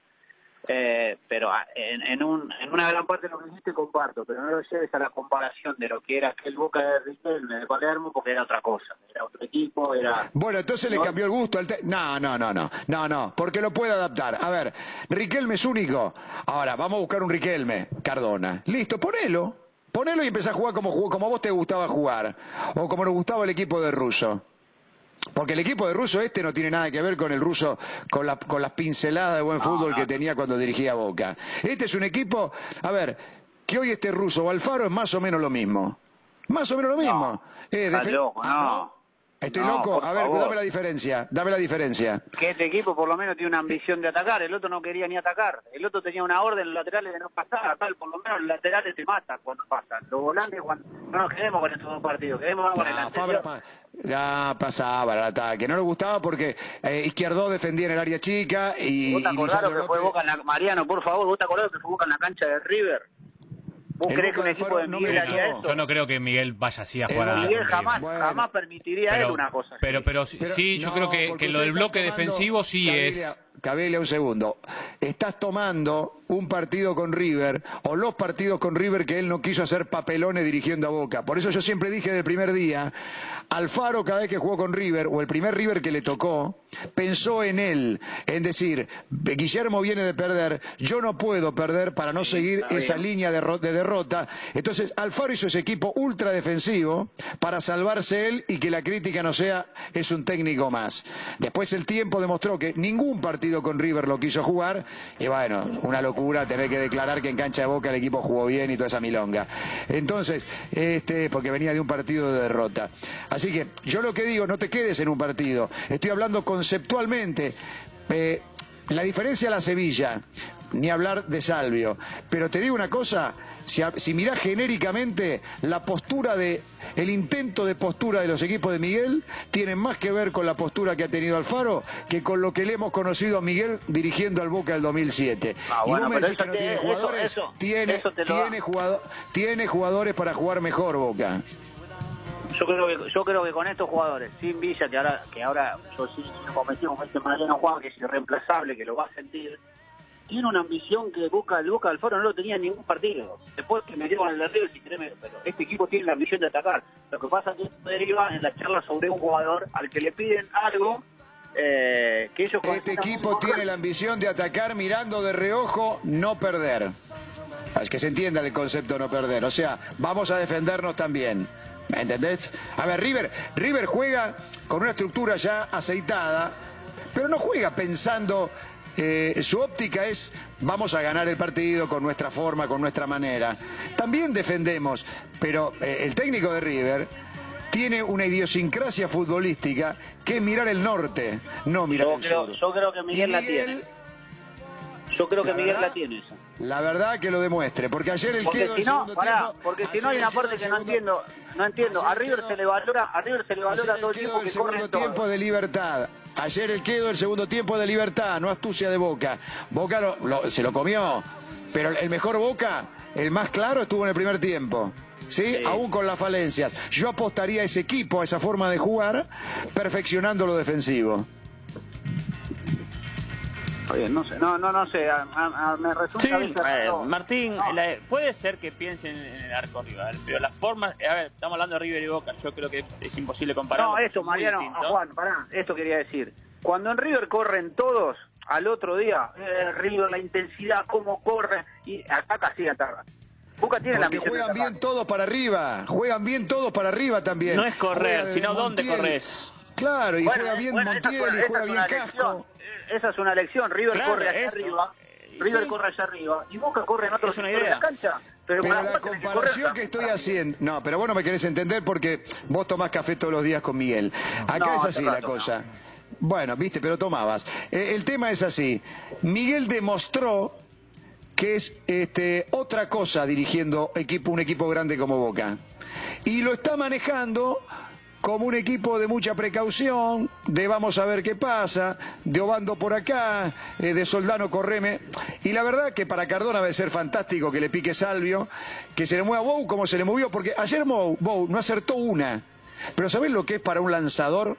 Eh, pero ah, en, en, un, en una gran parte de lo que dijiste comparto, pero no lo lleves a la comparación de lo que era aquel Boca de Riquelme de Palermo, porque era otra cosa, era otro equipo, era... Bueno, entonces le cambió el gusto al... No, no, no, no, no, no, porque lo puede adaptar. A ver, Riquelme es único. Ahora, vamos a buscar un Riquelme, Cardona. Listo, ponelo. Ponelo y empezá a jugar como, como a vos te gustaba jugar, o como nos gustaba el equipo de Russo. Porque el equipo de ruso este no tiene nada que ver con el ruso, con, las pinceladas de buen fútbol que tenía cuando dirigía Boca. Este es un equipo, a ver, que hoy este ruso o Alfaro es más o menos lo mismo. Más o menos lo mismo. Eh, no. Estoy loco. A ver, dame la diferencia. Dame la diferencia. Que este equipo por lo menos tiene una ambición de atacar. El otro no quería ni atacar. El otro tenía una orden en los laterales de no pasar. Tal, por lo menos los laterales te matan cuando pasan. Los volantes, cuando... no nos quedemos con estos dos partidos. Quedemos con el anterior. ya pasaba el ataque. No le gustaba porque eh, Izquierdo defendía en el área chica y. ¿Vos te acordás lo que fue Boca en la... Mariano, por favor, ¿vos te acordás lo que fue Boca en la cancha de River? ¿Vos crees que un equipo de Miguel haría eso? Yo no creo que Miguel vaya así a jugar a... Miguel jamás, jamás permitiría él una cosa pero, pero, sí, yo creo que, que lo del bloque defensivo sí es... Cabelia, un segundo. Estás tomando un partido con River o los partidos con River que él no quiso hacer papelones dirigiendo a Boca. Por eso yo siempre dije del primer día, Alfaro cada vez que jugó con River o el primer River que le tocó, pensó en él, en decir, Guillermo viene de perder, yo no puedo perder para no seguir esa línea de, de derrota. Entonces Alfaro hizo ese equipo ultra defensivo para salvarse él y que la crítica no sea es un técnico más. Después el tiempo demostró que ningún partido con River lo quiso jugar y bueno, una locura tener que declarar que en cancha de boca el equipo jugó bien y toda esa milonga. Entonces, este, porque venía de un partido de derrota. Así que yo lo que digo, no te quedes en un partido. Estoy hablando conceptualmente. Eh, la diferencia a la Sevilla, ni hablar de Salvio. Pero te digo una cosa, si, si mirás genéricamente, la postura de, el intento de postura de los equipos de Miguel tiene más que ver con la postura que ha tenido Alfaro que con lo que le hemos conocido a Miguel dirigiendo al Boca del 2007. Ah, y no me decís que no tiene jugadores, tiene, tiene, tiene jugadores para jugar mejor Boca. Yo creo que yo creo que con estos jugadores, sin Villa, que ahora que ahora yo sí me convencí con este Mariano Juan, que es irreemplazable, que lo va a sentir, tiene una ambición que busca el Boca del Foro no lo tenía en ningún partido. Después que me con el de River, sí, pero este equipo tiene la ambición de atacar. Lo que pasa es que esto deriva en la charla sobre un jugador al que le piden algo eh, que ellos... Este equipo tiene la ambición de atacar mirando de reojo, no perder. Es que se entienda el concepto de no perder. O sea, vamos a defendernos también. ¿Me entendés? A ver, River, River juega con una estructura ya aceitada, pero no juega pensando eh, su óptica es vamos a ganar el partido con nuestra forma, con nuestra manera. También defendemos, pero eh, el técnico de River tiene una idiosincrasia futbolística que es mirar el norte, no mirar el sur. Yo creo que Miguel, la tiene. Yo creo que Miguel la tiene esa. La verdad que lo demuestre, porque ayer el porque si no, pará, porque si no hay una parte que no entiendo, no entiendo. A River se le valora, a River se le valora todo el tiempo que corre tiempo de libertad. Ayer el quedo, el segundo tiempo de libertad, no astucia de Boca. Boca se lo comió, pero el mejor Boca, el más claro, estuvo en el primer tiempo. ¿Sí? Aún con las falencias. Yo apostaría a ese equipo, a esa forma de jugar, perfeccionando lo defensivo. No sé, no, no, no sé, me resulta sí, Martín, puede ser que piensen en el arco rival, pero las formas, a ver, estamos hablando de River y Boca, yo creo que es imposible comparar. No, esto, Mariano, Juan, pará, esto quería decir. Cuando en River corren todos, al otro día, eh, River, la intensidad, cómo corre, y ataca así, ataca. Boca tiene Porque la juegan bien todos para arriba, juegan bien todos para arriba también. No es correr, sino dónde corres. Claro, y juega bien Montiel, y juega bien Casco esa es una lección. River corre allá arriba. River corre allá arriba y Boca corre en otro sector de la cancha. Pero, la comparación que, estoy haciendo. No, pero vos no me querés entender porque vos tomás café todos los días con Miguel. Acá es así la cosa. Bueno, viste, pero tomabas. Eh, el tema es así. Miguel demostró que es este, otra cosa dirigiendo equipo, un equipo grande como Boca. Y lo está manejando como un equipo de mucha precaución, de vamos a ver qué pasa, de Obando por acá, eh, de Soldano Correme. Y la verdad que para Cardona a ser fantástico que le pique Salvio, que se le mueva Bou como se le movió, porque ayer Bou no acertó una. Pero ¿sabés lo que es para un lanzador?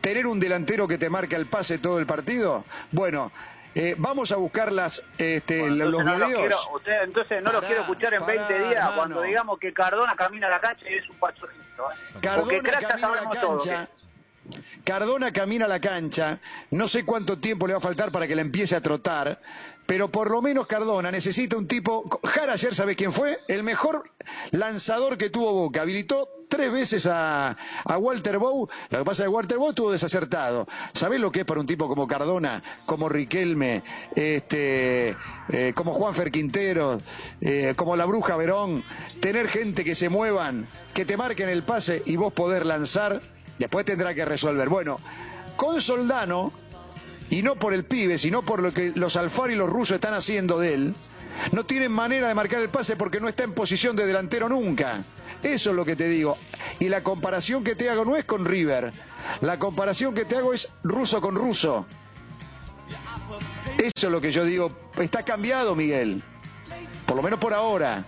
Tener un delantero que te marca el pase todo el partido. Bueno, eh, vamos a buscar las, este, los videos. entonces no lo quiero escuchar en 20 días cuando digamos que Cardona camina a la cancha y es un pachorrito. ¿eh? Cardona camina a la cancha. Cardona camina a la cancha, no sé cuánto tiempo le va a faltar para que la empiece a trotar, pero por lo menos Cardona necesita un tipo. Jara ayer, ¿sabe quién fue? El mejor lanzador que tuvo Boca. Habilitó tres veces a, Walter Bow. Lo que pasa es que Walter Bow estuvo desacertado. ¿Sabés lo que es para un tipo como Cardona, como Riquelme, este, eh, como Juanfer Quintero, eh, como la Bruja Verón? Tener gente que se muevan, que te marquen el pase y vos poder lanzar, después tendrá que resolver. Bueno, con Soldano, y no por el pibe, sino por lo que los Alfaro y los rusos están haciendo de él, no tienen manera de marcar el pase porque no está en posición de delantero nunca. Eso es lo que te digo. Y la comparación que te hago no es con River. La comparación que te hago es ruso con ruso. Eso es lo que yo digo. Está cambiado, Miguel. Por lo menos por ahora.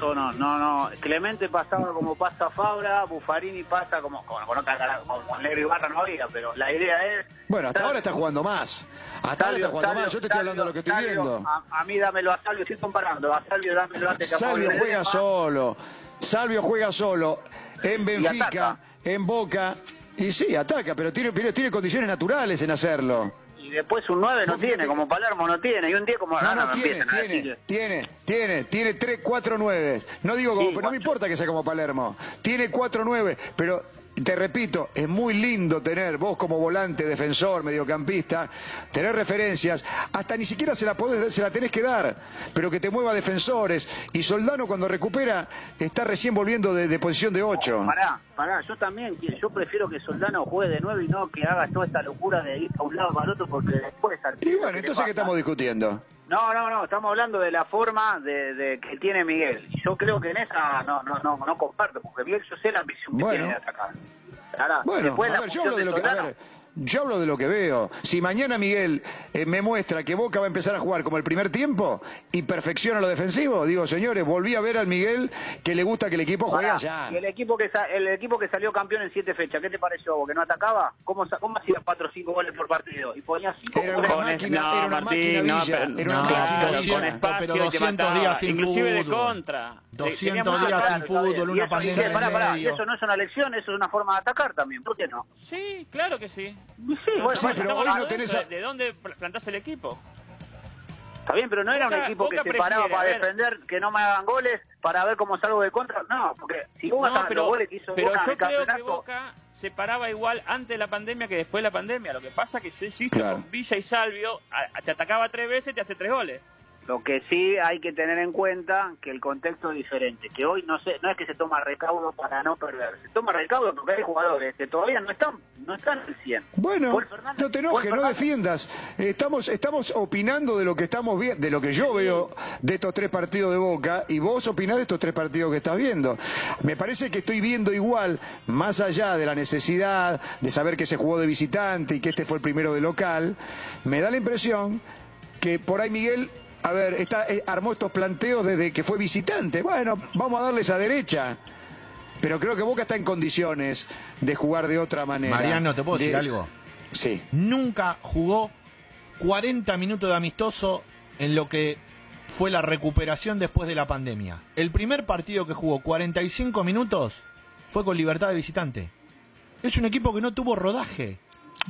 No, no, no, no. Clemente pasaba como pasa Fabra, Buffarini pasa como con, con otra como con Negro y Barra no había, pero la idea es. Bueno, hasta ahora está jugando más. Hasta ahora está jugando más. Yo te estoy hablando de lo que estoy viendo. A, mí dámelo a Salvio, estoy comparando. A Salvio dámelo antes Salvio juega solo. Salvio juega solo en Benfica, en Boca. Y sí, ataca, pero tiene, tiene condiciones naturales en hacerlo. Y después un 9 no, tiene, como Palermo no tiene, y un 10 como No, no, tiene, tiene, tiene, tiene, tiene 3, 4, 9. No digo como, pero no me importa que sea como Palermo. Tiene 4, 9, pero te repito, es muy lindo tener vos como volante, defensor, mediocampista, tener referencias, hasta ni siquiera se la, podés, se la tenés que dar, pero que te mueva defensores. Y Soldano cuando recupera está recién volviendo de, posición de 8. pará, pará, yo también, yo prefiero que Soldano juegue de 9 y no que haga toda esta locura de ir a un lado para el otro porque después... Y bueno, entonces ¿qué estamos discutiendo? No, no, no, estamos hablando de la forma de, que tiene Miguel. Y yo creo que en esa no no no, no comparto, porque Miguel yo sé la ambición que tiene de atacar. bueno, a ver, yo hablo de lo que... A ver, yo hablo de lo que veo. Si mañana Miguel eh, me muestra que Boca va a empezar a jugar como el primer tiempo y perfecciona lo defensivo, digo, señores, volví a ver al Miguel que le gusta que el equipo juegue allá. Y el equipo que el equipo que salió campeón en siete fechas, ¿qué te pareció ¿Que no atacaba? ¿Cómo, cómo hacía cuatro o cinco goles por partido? Y ponía cinco era una máquina, no, era una Martín, no, pero, era una máquina con espacio pero 200 días sin inclusive de contra. 200 días sin fútbol, una pandemia para, para, y eso no es una lección, eso es una forma de atacar también, ¿por qué no? Sí, claro que sí. Sí, bueno, pero hoy no tenés... ¿De dónde plantás el equipo? Está bien, pero no era un equipo que se paraba para defender, que no me hagan goles, para ver cómo salgo de contra. No, porque si Boca no, pero, los goles que hizo pero Boca yo creo que Boca se paraba igual antes de la pandemia que después de la pandemia. Lo que pasa es que si insisto, con Villa y Salvio, te atacaba tres veces y te hace tres goles. Lo que sí hay que tener en cuenta que el contexto es diferente, que hoy no sé, no es que se toma recaudo para no perder, se toma recaudo porque hay jugadores que todavía no están, no están al 100. Bueno, no te enojes, no defiendas. Estamos, estamos opinando de lo que estamos viendo, de lo que yo veo de estos tres partidos de Boca y vos opinás de estos tres partidos que estás viendo. Me parece que estoy viendo igual, más allá de la necesidad de saber que se jugó de visitante y que este fue el primero de local, me da la impresión que por ahí Miguel a ver, está, eh, armó estos planteos desde que fue visitante. Bueno, vamos a darle esa derecha. Pero creo que Boca está en condiciones de jugar de otra manera. Mariano, ¿te puedo decir algo? Sí. Nunca jugó 40 minutos de amistoso en lo que fue la recuperación después de la pandemia. El primer partido que jugó 45 minutos fue con Libertad de visitante. Es un equipo que no tuvo rodaje.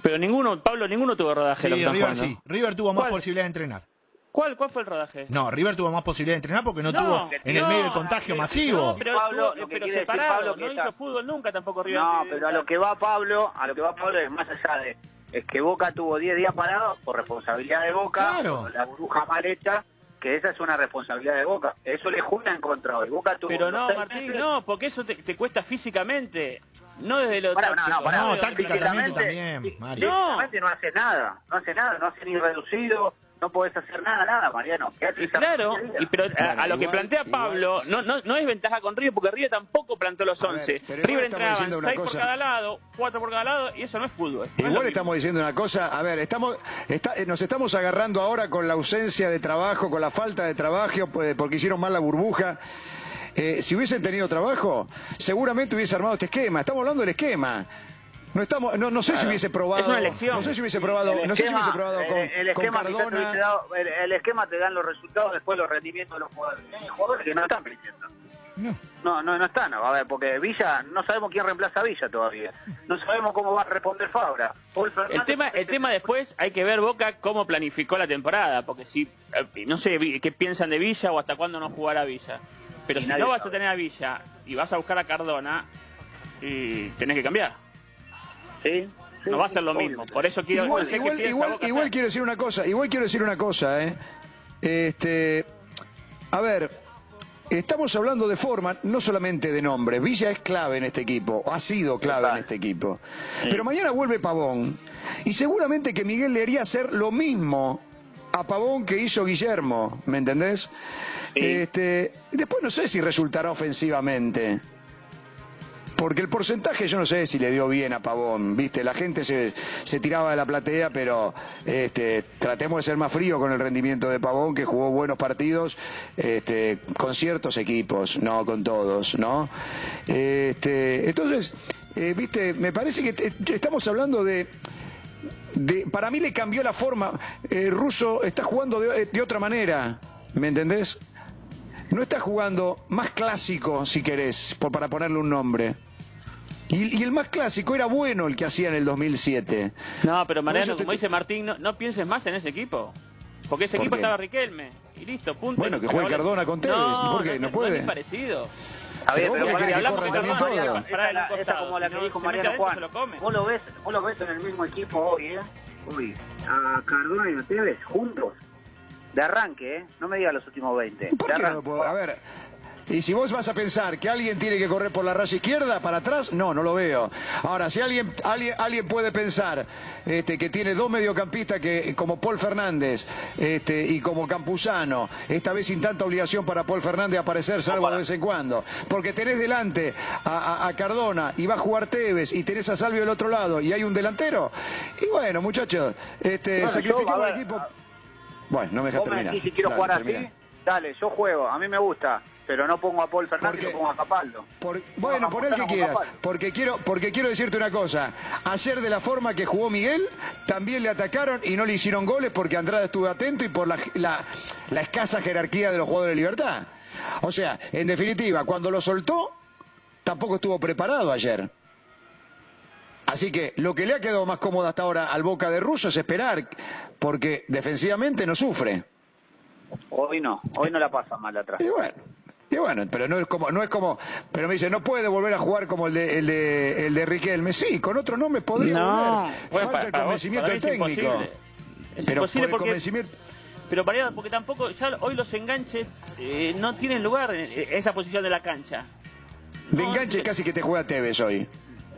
Pero ninguno, Pablo, ninguno tuvo rodaje. Sí, River sí. River tuvo más posibilidad de entrenar. ¿Cuál, ¿Cuál fue el rodaje? No, River tuvo más posibilidad de entrenar porque no, tuvo en el medio del contagio masivo. pero, Pablo, pero separado, no hizo fútbol nunca tampoco River. No, pero a lo que va Pablo, a lo que va Pablo es más allá de es que Boca tuvo 10 días parados por responsabilidad de Boca, claro. la burbuja mal hecha, que esa es una responsabilidad de Boca. Eso le juega en contra hoy. Boca tuvo Pero no, Martín, no, porque eso te, te, cuesta físicamente. No desde lo para, táctico. No, no, no, tácticamente también, Mario. No. no hace nada, no hace nada, no hace ni reducido, no podés hacer nada, nada, Mariano. claro, y, pero a, lo que plantea Pablo, no, no, no es ventaja con Río, porque Río tampoco planteó los 11. River entraba 6 por cada lado, 4 por cada lado, y eso no es fútbol. igual estamos diciendo una cosa, a ver, estamos está, eh, nos estamos agarrando ahora con la ausencia de trabajo, con la falta de trabajo, pues, porque hicieron mal la burbuja. Eh, si hubiesen tenido trabajo, seguramente hubiese armado este esquema. Estamos hablando del esquema. No estamos, no, no sé si hubiese probado. Es una elección. No sé si hubiese probado, no sé si hubiese probado con, el, esquema Cardona. el, esquema te dan los resultados después los rendimientos de los jugadores. Hay jugadores que no están rindiendo. No. no, no, no están. A ver, porque Villa, no sabemos quién reemplaza a Villa todavía. No sabemos cómo va a responder Fabra. El tema, el tema después hay que ver Boca cómo planificó la temporada, porque si, eh, no sé qué piensan de Villa o hasta cuándo no jugará Villa. Pero si no vas a tener a Villa y vas a buscar a Cardona, y tenés que cambiar. Sí, no va a ser lo mismo. Por eso quiero igual, igual, quiero decir una cosa, igual quiero decir una cosa, ¿eh? Este, a ver, estamos hablando de forma, no solamente de nombre. Villa es clave en este equipo, ha sido clave en este equipo. Pero mañana vuelve Pavón y seguramente que Miguel le haría hacer lo mismo a Pavón que hizo Guillermo, ¿me entendés? Este, después no sé si resultará ofensivamente. Porque el porcentaje yo no sé si le dio bien a Pavón, ¿viste? La gente se, tiraba de la platea, pero este, tratemos de ser más frío con el rendimiento de Pavón, que jugó buenos partidos este, con ciertos equipos, no con todos, ¿no? Este, entonces, eh, ¿viste? Me parece que estamos hablando de... De, para mí le cambió la forma. Eh, Russo está jugando de, de, otra manera, ¿me entendés? No está jugando más clásico, si querés, por, para ponerle un nombre. Y, el más clásico era bueno el que hacía en el 2007. No, pero Mariano, como dice Martín, no, pienses más en ese equipo. Porque ese equipo estaba Riquelme. Y listo, punto. Bueno, que juegue Cardona con Tevez. ¿Por qué? No, puede. No es parecido. A ver, pero que hablamos de también todo. Esta como la que dijo Mariano Juan. Vos lo, ves, vos lo ves en el mismo equipo hoy, ¿eh? Hoy. A Cardona y a Tevez juntos. De arranque, ¿eh? No me digas los últimos 20. ¿Por qué no A ver, Y si vos vas a pensar que alguien tiene que correr por la raya izquierda para atrás, no, no lo veo. Ahora, si alguien, alguien, alguien puede pensar este, que tiene dos mediocampistas que, como Paul Fernández este, y como Campuzano, esta vez sin tanta obligación para Paul Fernández aparecer, salvo de vez en cuando. Porque tenés delante a, Cardona y va a jugar Tevez y tenés a Salvio del otro lado y hay un delantero. Y bueno, muchachos, este, sacrificamos el equipo. Bueno, no me dejas terminar. si quiero jugar así, dale, yo juego, a mí me gusta pero no pongo a Paul Fernández, lo pongo a Capaldo. bueno, pon el que quieras, porque quiero, porque quiero decirte una cosa. Ayer de la forma que jugó Miguel, también le atacaron y no le hicieron goles porque Andrade estuvo atento y por la, la, la escasa jerarquía de los jugadores de libertad. O sea, en definitiva, cuando lo soltó, tampoco estuvo preparado ayer. Así que lo que le ha quedado más cómodo hasta ahora al Boca de Russo es esperar, porque defensivamente no sufre. Hoy no, hoy no la pasa mal atrás. Y bueno, y bueno, pero no es como, no es como, pero me dice, no puede volver a jugar como el de, el de, el de Riquelme. Sí, con otro nombre podría no, volver. Falta el convencimiento del técnico. Es pero imposible porque, convencimiento... pero para, porque tampoco, ya hoy los enganches eh, no tienen lugar en esa posición de la cancha. De enganche casi que te juega Tevez hoy.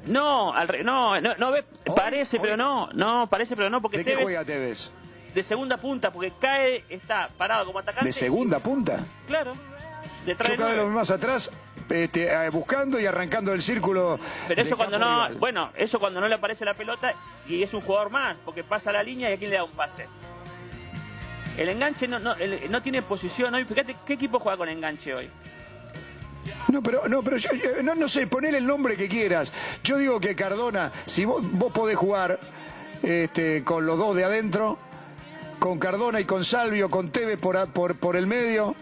No, al re, no, no, no ve, parece, pero no, no, parece, pero no, porque ¿De qué juega Tevez? De segunda punta, porque cae, está parado como atacante. ¿De segunda punta? Claro. Vez más atrás este, eh, buscando y arrancando el círculo. Pero eso cuando no, bueno, eso cuando no le aparece la pelota y es un jugador más, porque pasa la línea y a quién le da un pase. El enganche no, no, no tiene posición hoy. Fíjate qué equipo juega con enganche hoy. No, pero, no, pero yo, no, no sé, poner el nombre que quieras. Yo digo que Cardona, si vos, vos podés jugar este, con los dos de adentro, con Cardona y con Salvio, con Tevez por, por, por el medio,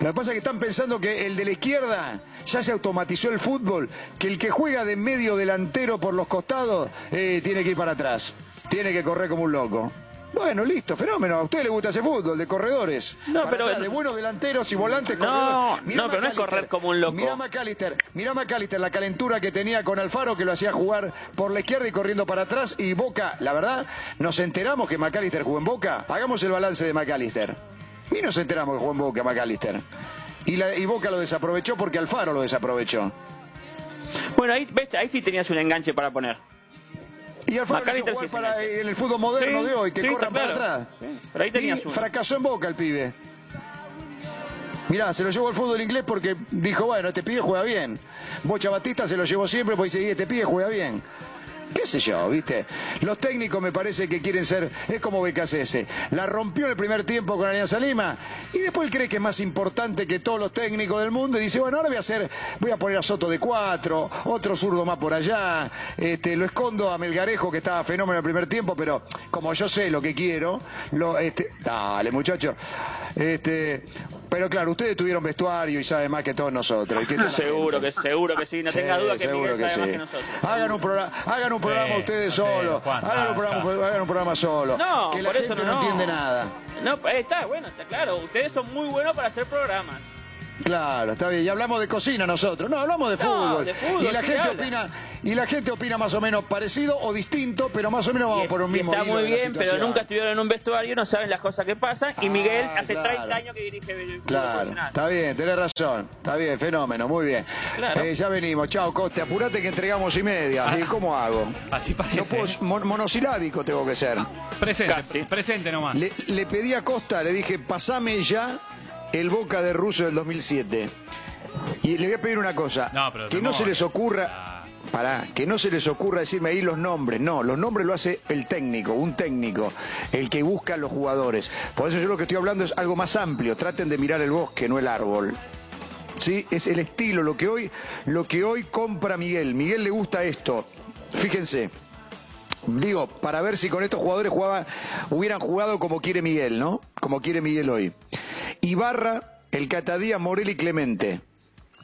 lo que pasa es que están pensando que el de la izquierda ya se automatizó el fútbol, que el que juega de medio delantero por los costados eh, tiene que ir para atrás, tiene que correr como un loco. Bueno, listo, fenómeno. A usted le gusta ese fútbol de corredores. No, pero de buenos delanteros y volantes no, No, pero no es correr como un loco. Mira McAllister, mira McAllister la calentura que tenía con Alfaro que lo hacía jugar por la izquierda y corriendo para atrás y Boca, la verdad, nos enteramos que McAllister jugó en Boca. Hagamos el balance de McAllister. Y nos enteramos que jugó en Boca McAllister. Y, la, y Boca lo desaprovechó porque Alfaro lo desaprovechó. Bueno, ahí, ahí sí tenías un enganche para poner. Y Alfaro jugar para en el fútbol moderno de hoy, que corra para atrás. Pero ahí tenías y fracasó en Boca el pibe. Mirá, se lo llevó al fútbol inglés porque dijo, bueno, este pibe juega bien. Bocha Batista se lo llevó siempre porque dice, este pibe juega bien qué sé yo, ¿viste? Los técnicos me parece que quieren ser, es como BKCS, la rompió en el primer tiempo con Alianza Lima y después cree que es más importante que todos los técnicos del mundo y dice, bueno, ahora voy a hacer, voy a poner a Soto de cuatro, otro zurdo más por allá, este, lo escondo a Melgarejo que estaba fenómeno en el primer tiempo, pero como yo sé lo que quiero, este, dale muchachos, este, pero claro, ustedes tuvieron vestuario y saben más que todos nosotros. seguro que seguro que sí, no tenga duda que Miguel sabe más que nosotros. Hagan un, programa, hagan un programa ustedes solos, hagan, un programa, hagan un programa solo. No, que la por gente eso no, no entiende nada. No, está bueno, está claro. Ustedes son muy buenos para hacer programas. Claro, está bien. Y hablamos de cocina nosotros. No, hablamos de fútbol. y la gente opina, y la gente opina más o menos parecido o distinto, pero más o menos vamos por un mismo Está muy bien, pero nunca estuvieron en un vestuario, no saben las cosas que pasan. Y Miguel ah, hace 30 años que dirige el Claro, está bien, tenés razón. Está bien, fenómeno, muy bien. Eh, ya venimos. Chao, Coste. Apurate que entregamos y media. Ah. ¿Y cómo hago? Así parece. monosilábico tengo que ser. Presente, presente nomás. Le, le pedí a Costa, le dije, pasame ya el Boca de Russo del 2007. Y le voy a pedir una cosa, que no se les ocurra, para, que no se les ocurra decirme ahí los nombres, no, los nombres lo hace el técnico, un técnico, el que busca a los jugadores. Por eso yo lo que estoy hablando es algo más amplio, traten de mirar el bosque, no el árbol. ¿Sí? Es el estilo, lo que hoy, lo que hoy compra Miguel. Miguel le gusta esto. Fíjense, digo, para ver si con estos jugadores jugaba, hubieran jugado como quiere Miguel, ¿no? Como quiere Miguel hoy. Ibarra, el Catadía, Morel y Clemente.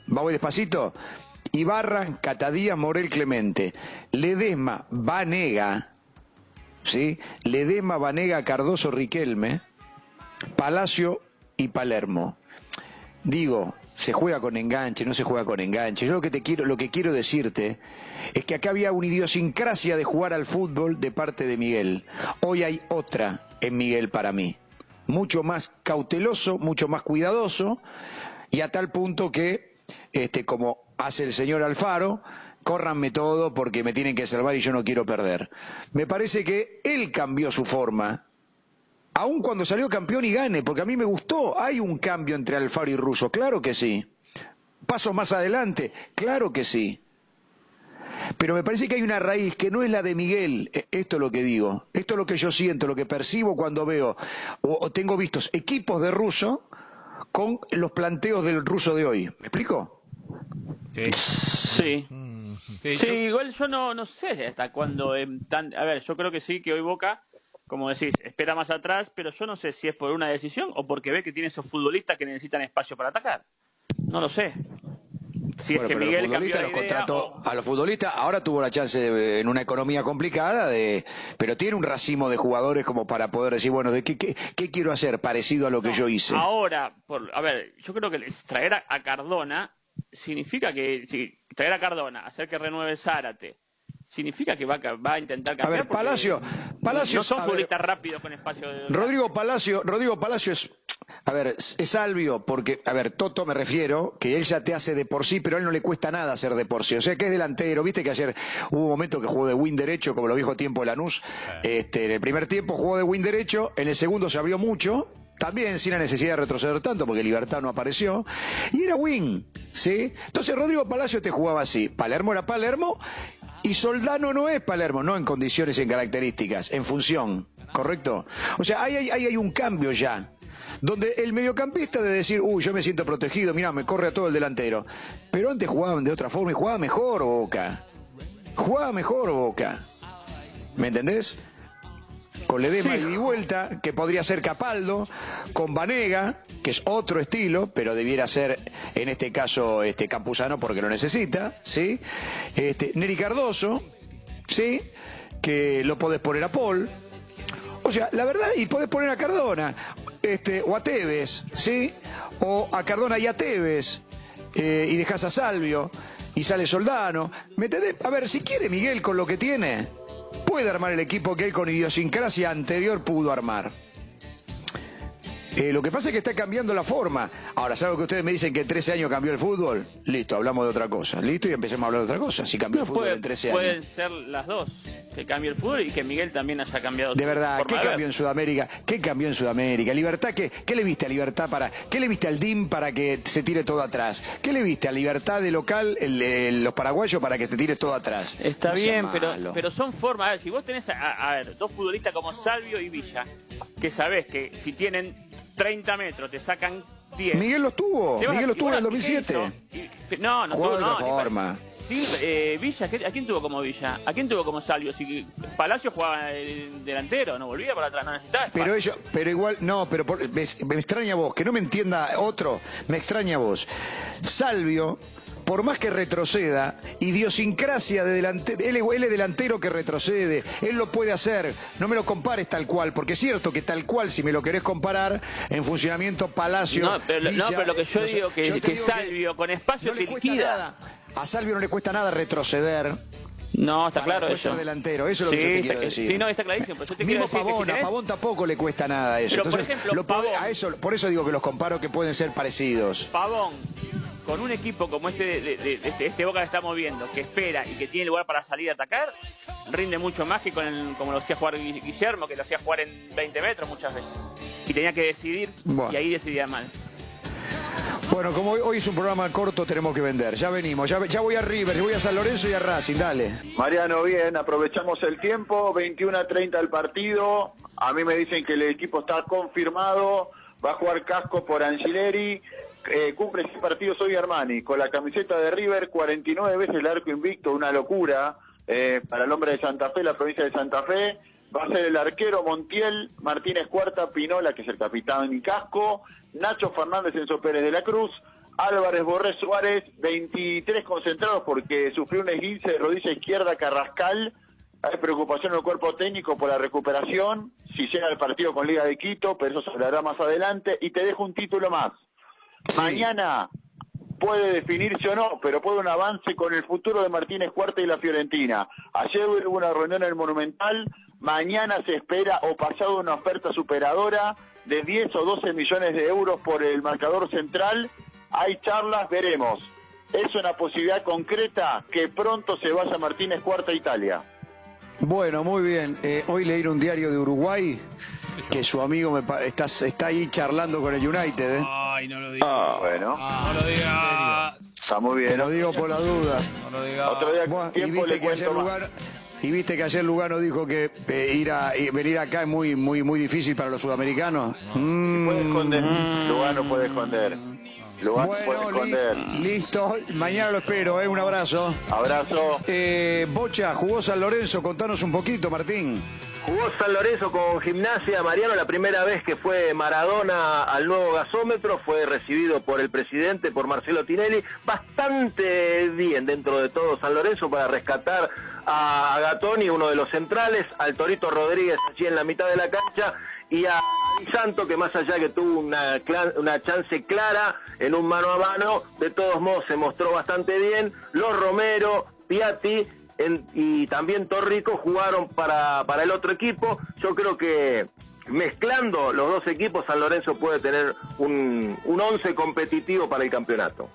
Vamos despacito. Ibarra, Catadía, Morel, Clemente. Ledesma, Vanega. ¿Sí? Ledesma, Vanega, Cardoso, Riquelme. Palacio y Palermo. Digo, se juega con enganche, no se juega con enganche. Yo lo que te quiero, lo que quiero decirte es que acá había una idiosincrasia de jugar al fútbol de parte de Miguel. Hoy hay otra en Miguel para mí mucho más cauteloso, mucho más cuidadoso y a tal punto que, este, como hace el señor Alfaro, córranme todo porque me tienen que salvar y yo no quiero perder. Me parece que él cambió su forma, aun cuando salió campeón y gane, porque a mí me gustó, hay un cambio entre Alfaro y Russo, claro que sí. Paso más adelante, claro que sí. Pero me parece que hay una raíz que no es la de Miguel, e, esto es lo que digo, esto es lo que yo siento, lo que percibo cuando veo o, tengo vistos equipos de ruso con los planteos del ruso de hoy. ¿Me explico? Sí. Sí. Sí, igual yo no, no sé hasta cuándo. tan, a ver, yo creo que sí, que hoy Boca, como decís, espera más atrás, pero yo no sé si es por una decisión o porque ve que tiene esos futbolistas que necesitan espacio para atacar. No lo sé. Si es que Miguel los contrató a los futbolistas, ahora tuvo la chance en una economía complicada, de, pero tiene un racimo de jugadores como para poder decir, bueno, ¿de qué, qué, quiero hacer parecido a lo que yo hice? Ahora, por, a ver, yo creo que traer a, Cardona significa que si, traer a Cardona, hacer que renueve Zárate, significa que va, va a intentar cambiar. A ver, Palacio, Palacio no son futbolistas rápidos con espacio de... Rodrigo Palacio, Rodrigo Palacio es a ver, es Salvio, porque, a ver, Toto me refiero, que él ya te hace de por sí, pero a él no le cuesta nada hacer de por sí. O sea que es delantero. Viste que ayer hubo un momento que jugó de win derecho, como lo dijo tiempo Lanús. Este, en el primer tiempo jugó de win derecho, en el segundo se abrió mucho, también sin la necesidad de retroceder tanto, porque Libertad no apareció, y era win, ¿sí? Entonces Rodrigo Palacio te jugaba así. Palermo era Palermo, y Soldano no es Palermo, no en condiciones y en características, en función, ¿correcto? O sea, ahí hay un cambio ya donde el mediocampista de decir, uy, yo me siento protegido, mira, me corre a todo el delantero. Pero antes jugaban de otra forma y jugaba mejor Boca. Jugaba mejor Boca. ¿Me entendés? Con Ledema y vuelta, que podría ser Capaldo, con Vanega, que es otro estilo, pero debiera ser en este caso este Campuzano porque lo necesita, ¿sí? Este, Neri Cardoso, ¿sí? Que lo podés poner a Paul. O sea, la verdad, y podés poner a Cardona este, o a Tevez, ¿sí? O a Cardona y a Tevez, eh, y dejas a Salvio, y sale Soldano. ¿Me A ver, si quiere Miguel con lo que tiene, puede armar el equipo que él con idiosincrasia anterior pudo armar. Eh, lo que pasa es que está cambiando la forma. Ahora, ¿saben que ustedes me dicen que en 13 años cambió el fútbol? Listo, hablamos de otra cosa. Listo, y empecemos a hablar de otra cosa. Si cambió el fútbol en 13 años. Pueden ser las dos. Que cambie el fútbol y que Miguel también haya cambiado. De verdad, ¿qué cambió en Sudamérica? ¿Qué cambió en Sudamérica? Libertad, ¿qué, ¿qué le viste a Libertad para.? ¿Qué le viste al DIM para que se tire todo atrás? ¿Qué le viste a Libertad de local, los paraguayos, para que se tire todo atrás? Está bien, pero, pero son formas. A ver, si vos tenés a, ver, dos futbolistas como Salvio y Villa, que sabés que si tienen 30 metros, te sacan 10. Miguel los tuvo, Miguel los tuvo en el 2007. no, no tuvo, no. forma. Sí, eh, Villa, ¿a quién tuvo como Villa? ¿A quién tuvo como Salvio? Si Palacio jugaba el delantero, no volvía para atrás, no necesitaba. Pero ellos, pero igual, no, pero me, me, extraña vos, que no me entienda otro, me extraña vos. Salvio por más que retroceda, idiosincrasia de delantero, él, es delantero que retrocede, él lo puede hacer, no me lo compares tal cual, porque es cierto que tal cual, si me lo querés comparar, en funcionamiento Palacio. No, pero, lo que yo digo que, que Salvio con espacio no liquida. A Salvio no le cuesta nada retroceder. No, está claro eso. delantero, eso es lo que yo te quiero decir. Sí, no, está clarísimo. Pero te Mismo Pavón, a Pavón tampoco le cuesta nada eso. por ejemplo, a eso, por eso digo que los comparo que pueden ser parecidos. Pavón, con un equipo como este, de, este, este, Boca que estamos viendo, que espera y que tiene lugar para salir a atacar, rinde mucho más que con el, como lo hacía jugar Guillermo, que lo hacía jugar en 20 metros muchas veces. Y tenía que decidir y ahí decidía mal. Bueno, como hoy, es un programa corto, tenemos que vender. Ya venimos, ya, ya voy a River, voy a San Lorenzo y a Racing, dale. Mariano, bien, aprovechamos el tiempo, 21 a 30 el partido. A mí me dicen que el equipo está confirmado, va a jugar casco por Angileri. Eh, cumple 100 partidos hoy Armani, con la camiseta de River, 49 veces el arco invicto, una locura eh, para el hombre de Santa Fe, la provincia de Santa Fe. Va a ser el arquero Montiel, Martínez Cuarta, Pinola, que es el capitán y casco, Nacho Fernández Enzo Pérez de la Cruz, Álvarez Borré Suárez, 23 concentrados porque sufrió un esguince de rodilla izquierda Carrascal. Hay preocupación en el cuerpo técnico por la recuperación, si llega el partido con Liga de Quito, pero eso se hablará más adelante. Y te dejo un título más. Mañana puede definirse o no, pero puede un avance con el futuro de Martínez Cuarta y la Fiorentina. Ayer hubo una reunión en el Monumental, mañana se espera o pasado una oferta superadora de 10 o 12 millones de euros por el marcador central hay charlas, veremos. Es una posibilidad concreta que pronto se vaya Martínez Cuarta a Italia. Bueno, muy bien. Eh, hoy leí un diario de Uruguay que su amigo me está, está ahí charlando con el United. ¿eh? Ay, no lo diga. Ah, bueno. no lo diga. Está muy bien. Te lo digo por la duda. No lo diga. Otro día tiempo le cuento más. Y viste que ayer Lugano dijo que eh, ir a venir acá es muy muy muy difícil para los sudamericanos. Mm. Puede esconder. Lugano puede esconder. Lugano puede esconder. listo. Mañana lo espero. ¿eh? Un abrazo. Abrazo. Eh, Bocha, jugó San Lorenzo. Contanos un poquito, Martín. Jugó San Lorenzo con gimnasia. Mariano, la primera vez que fue Maradona al nuevo gasómetro, fue recibido por el presidente, por Marcelo Tinelli, bastante bien dentro de todo San Lorenzo para rescatar a Gatoni, uno de los centrales, al Torito Rodríguez allí en la mitad de la cancha y a Santo que más allá que tuvo una, una chance clara en un mano a mano, de todos modos se mostró bastante bien. Los Romero, Piatti y también Torrico jugaron para, para el otro equipo. Yo creo que mezclando los dos equipos, San Lorenzo puede tener un, un once competitivo para el campeonato.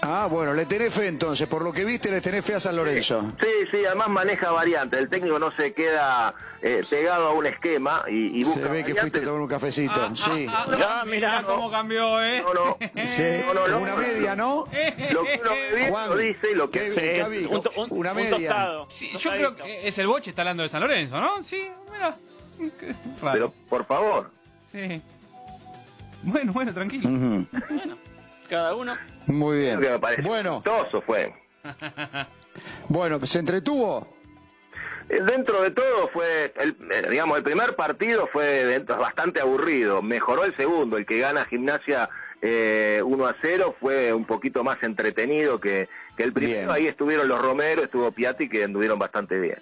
Ah, bueno, le tenés fe entonces, por lo que viste le tenés fe a San Lorenzo. Sí, sí, además maneja variantes, el técnico no se queda eh, pegado a un esquema y, busca Se ve que fuiste a tomar un cafecito, ah, sí. Ah, ah, mira cómo cambió, ¿eh? No, no. Sí, una media, ¿no? Lo que uno ve lo dice y lo que... Sí, una media. yo creo que es el boche, está hablando de San Lorenzo, ¿no? Sí, mira. Pero, por favor. Sí. Bueno, bueno, tranquilo. Bueno cada uno. Muy bien. bueno. Toso fue. bueno, ¿se entretuvo? Eh, dentro de todo fue, el, eh, digamos, el primer partido fue bastante aburrido. Mejoró el segundo, el que gana gimnasia eh, 1 a 0 fue un poquito más entretenido que, el primero. Ahí estuvieron los Romero, estuvo Piatti que anduvieron bastante bien.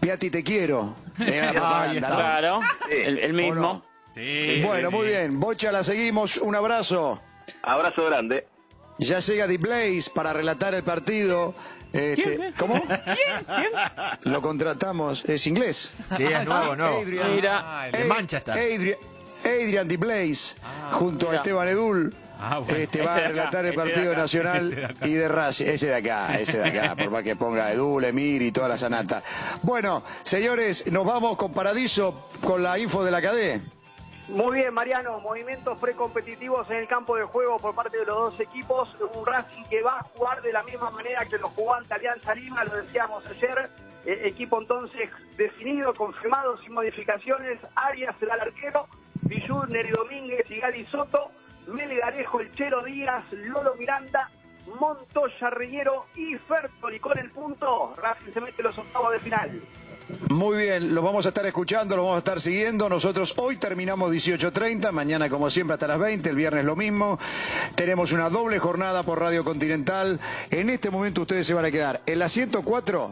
Piatti te quiero. claro, el, mismo. bueno, muy bien. Bocha, la seguimos. Un abrazo. Abrazo grande. Ya llega The Blaze para relatar el partido. Este, ¿Cómo? ¿Quién? Lo contratamos, es inglés. Sí, es nuevo, nuevo. Adrian, mira, de Manchester. Adrian, Adrian The Blaze, ah, junto a Esteban Edul. Ah, este, va a relatar el partido nacional y de Racing. Ese de acá, ese de acá, por más que ponga Edul, Emir y toda la sanata. Bueno, señores, nos vamos con Paradiso con la info de la cadena. Muy bien, Mariano. Movimientos precompetitivos en el campo de juego por parte de los dos equipos. Un Racing que va a jugar de la misma manera que lo jugó ante Alianza Lima, lo decíamos ayer. Eh, equipo entonces definido, confirmado, sin modificaciones. Arias será el arquero. Villur, Neri Domínguez y Gali Soto. Mele Garejo, El Chero Díaz, Lolo Miranda, Montoya Reñero y Fertoli con el punto. Racing se mete los octavos de final. Muy bien, lo vamos a estar escuchando, lo vamos a estar siguiendo. Nosotros hoy terminamos 18.30, mañana como siempre hasta las 20, el viernes lo mismo. Tenemos una doble jornada por Radio Continental. En este momento ustedes se van a quedar en la 104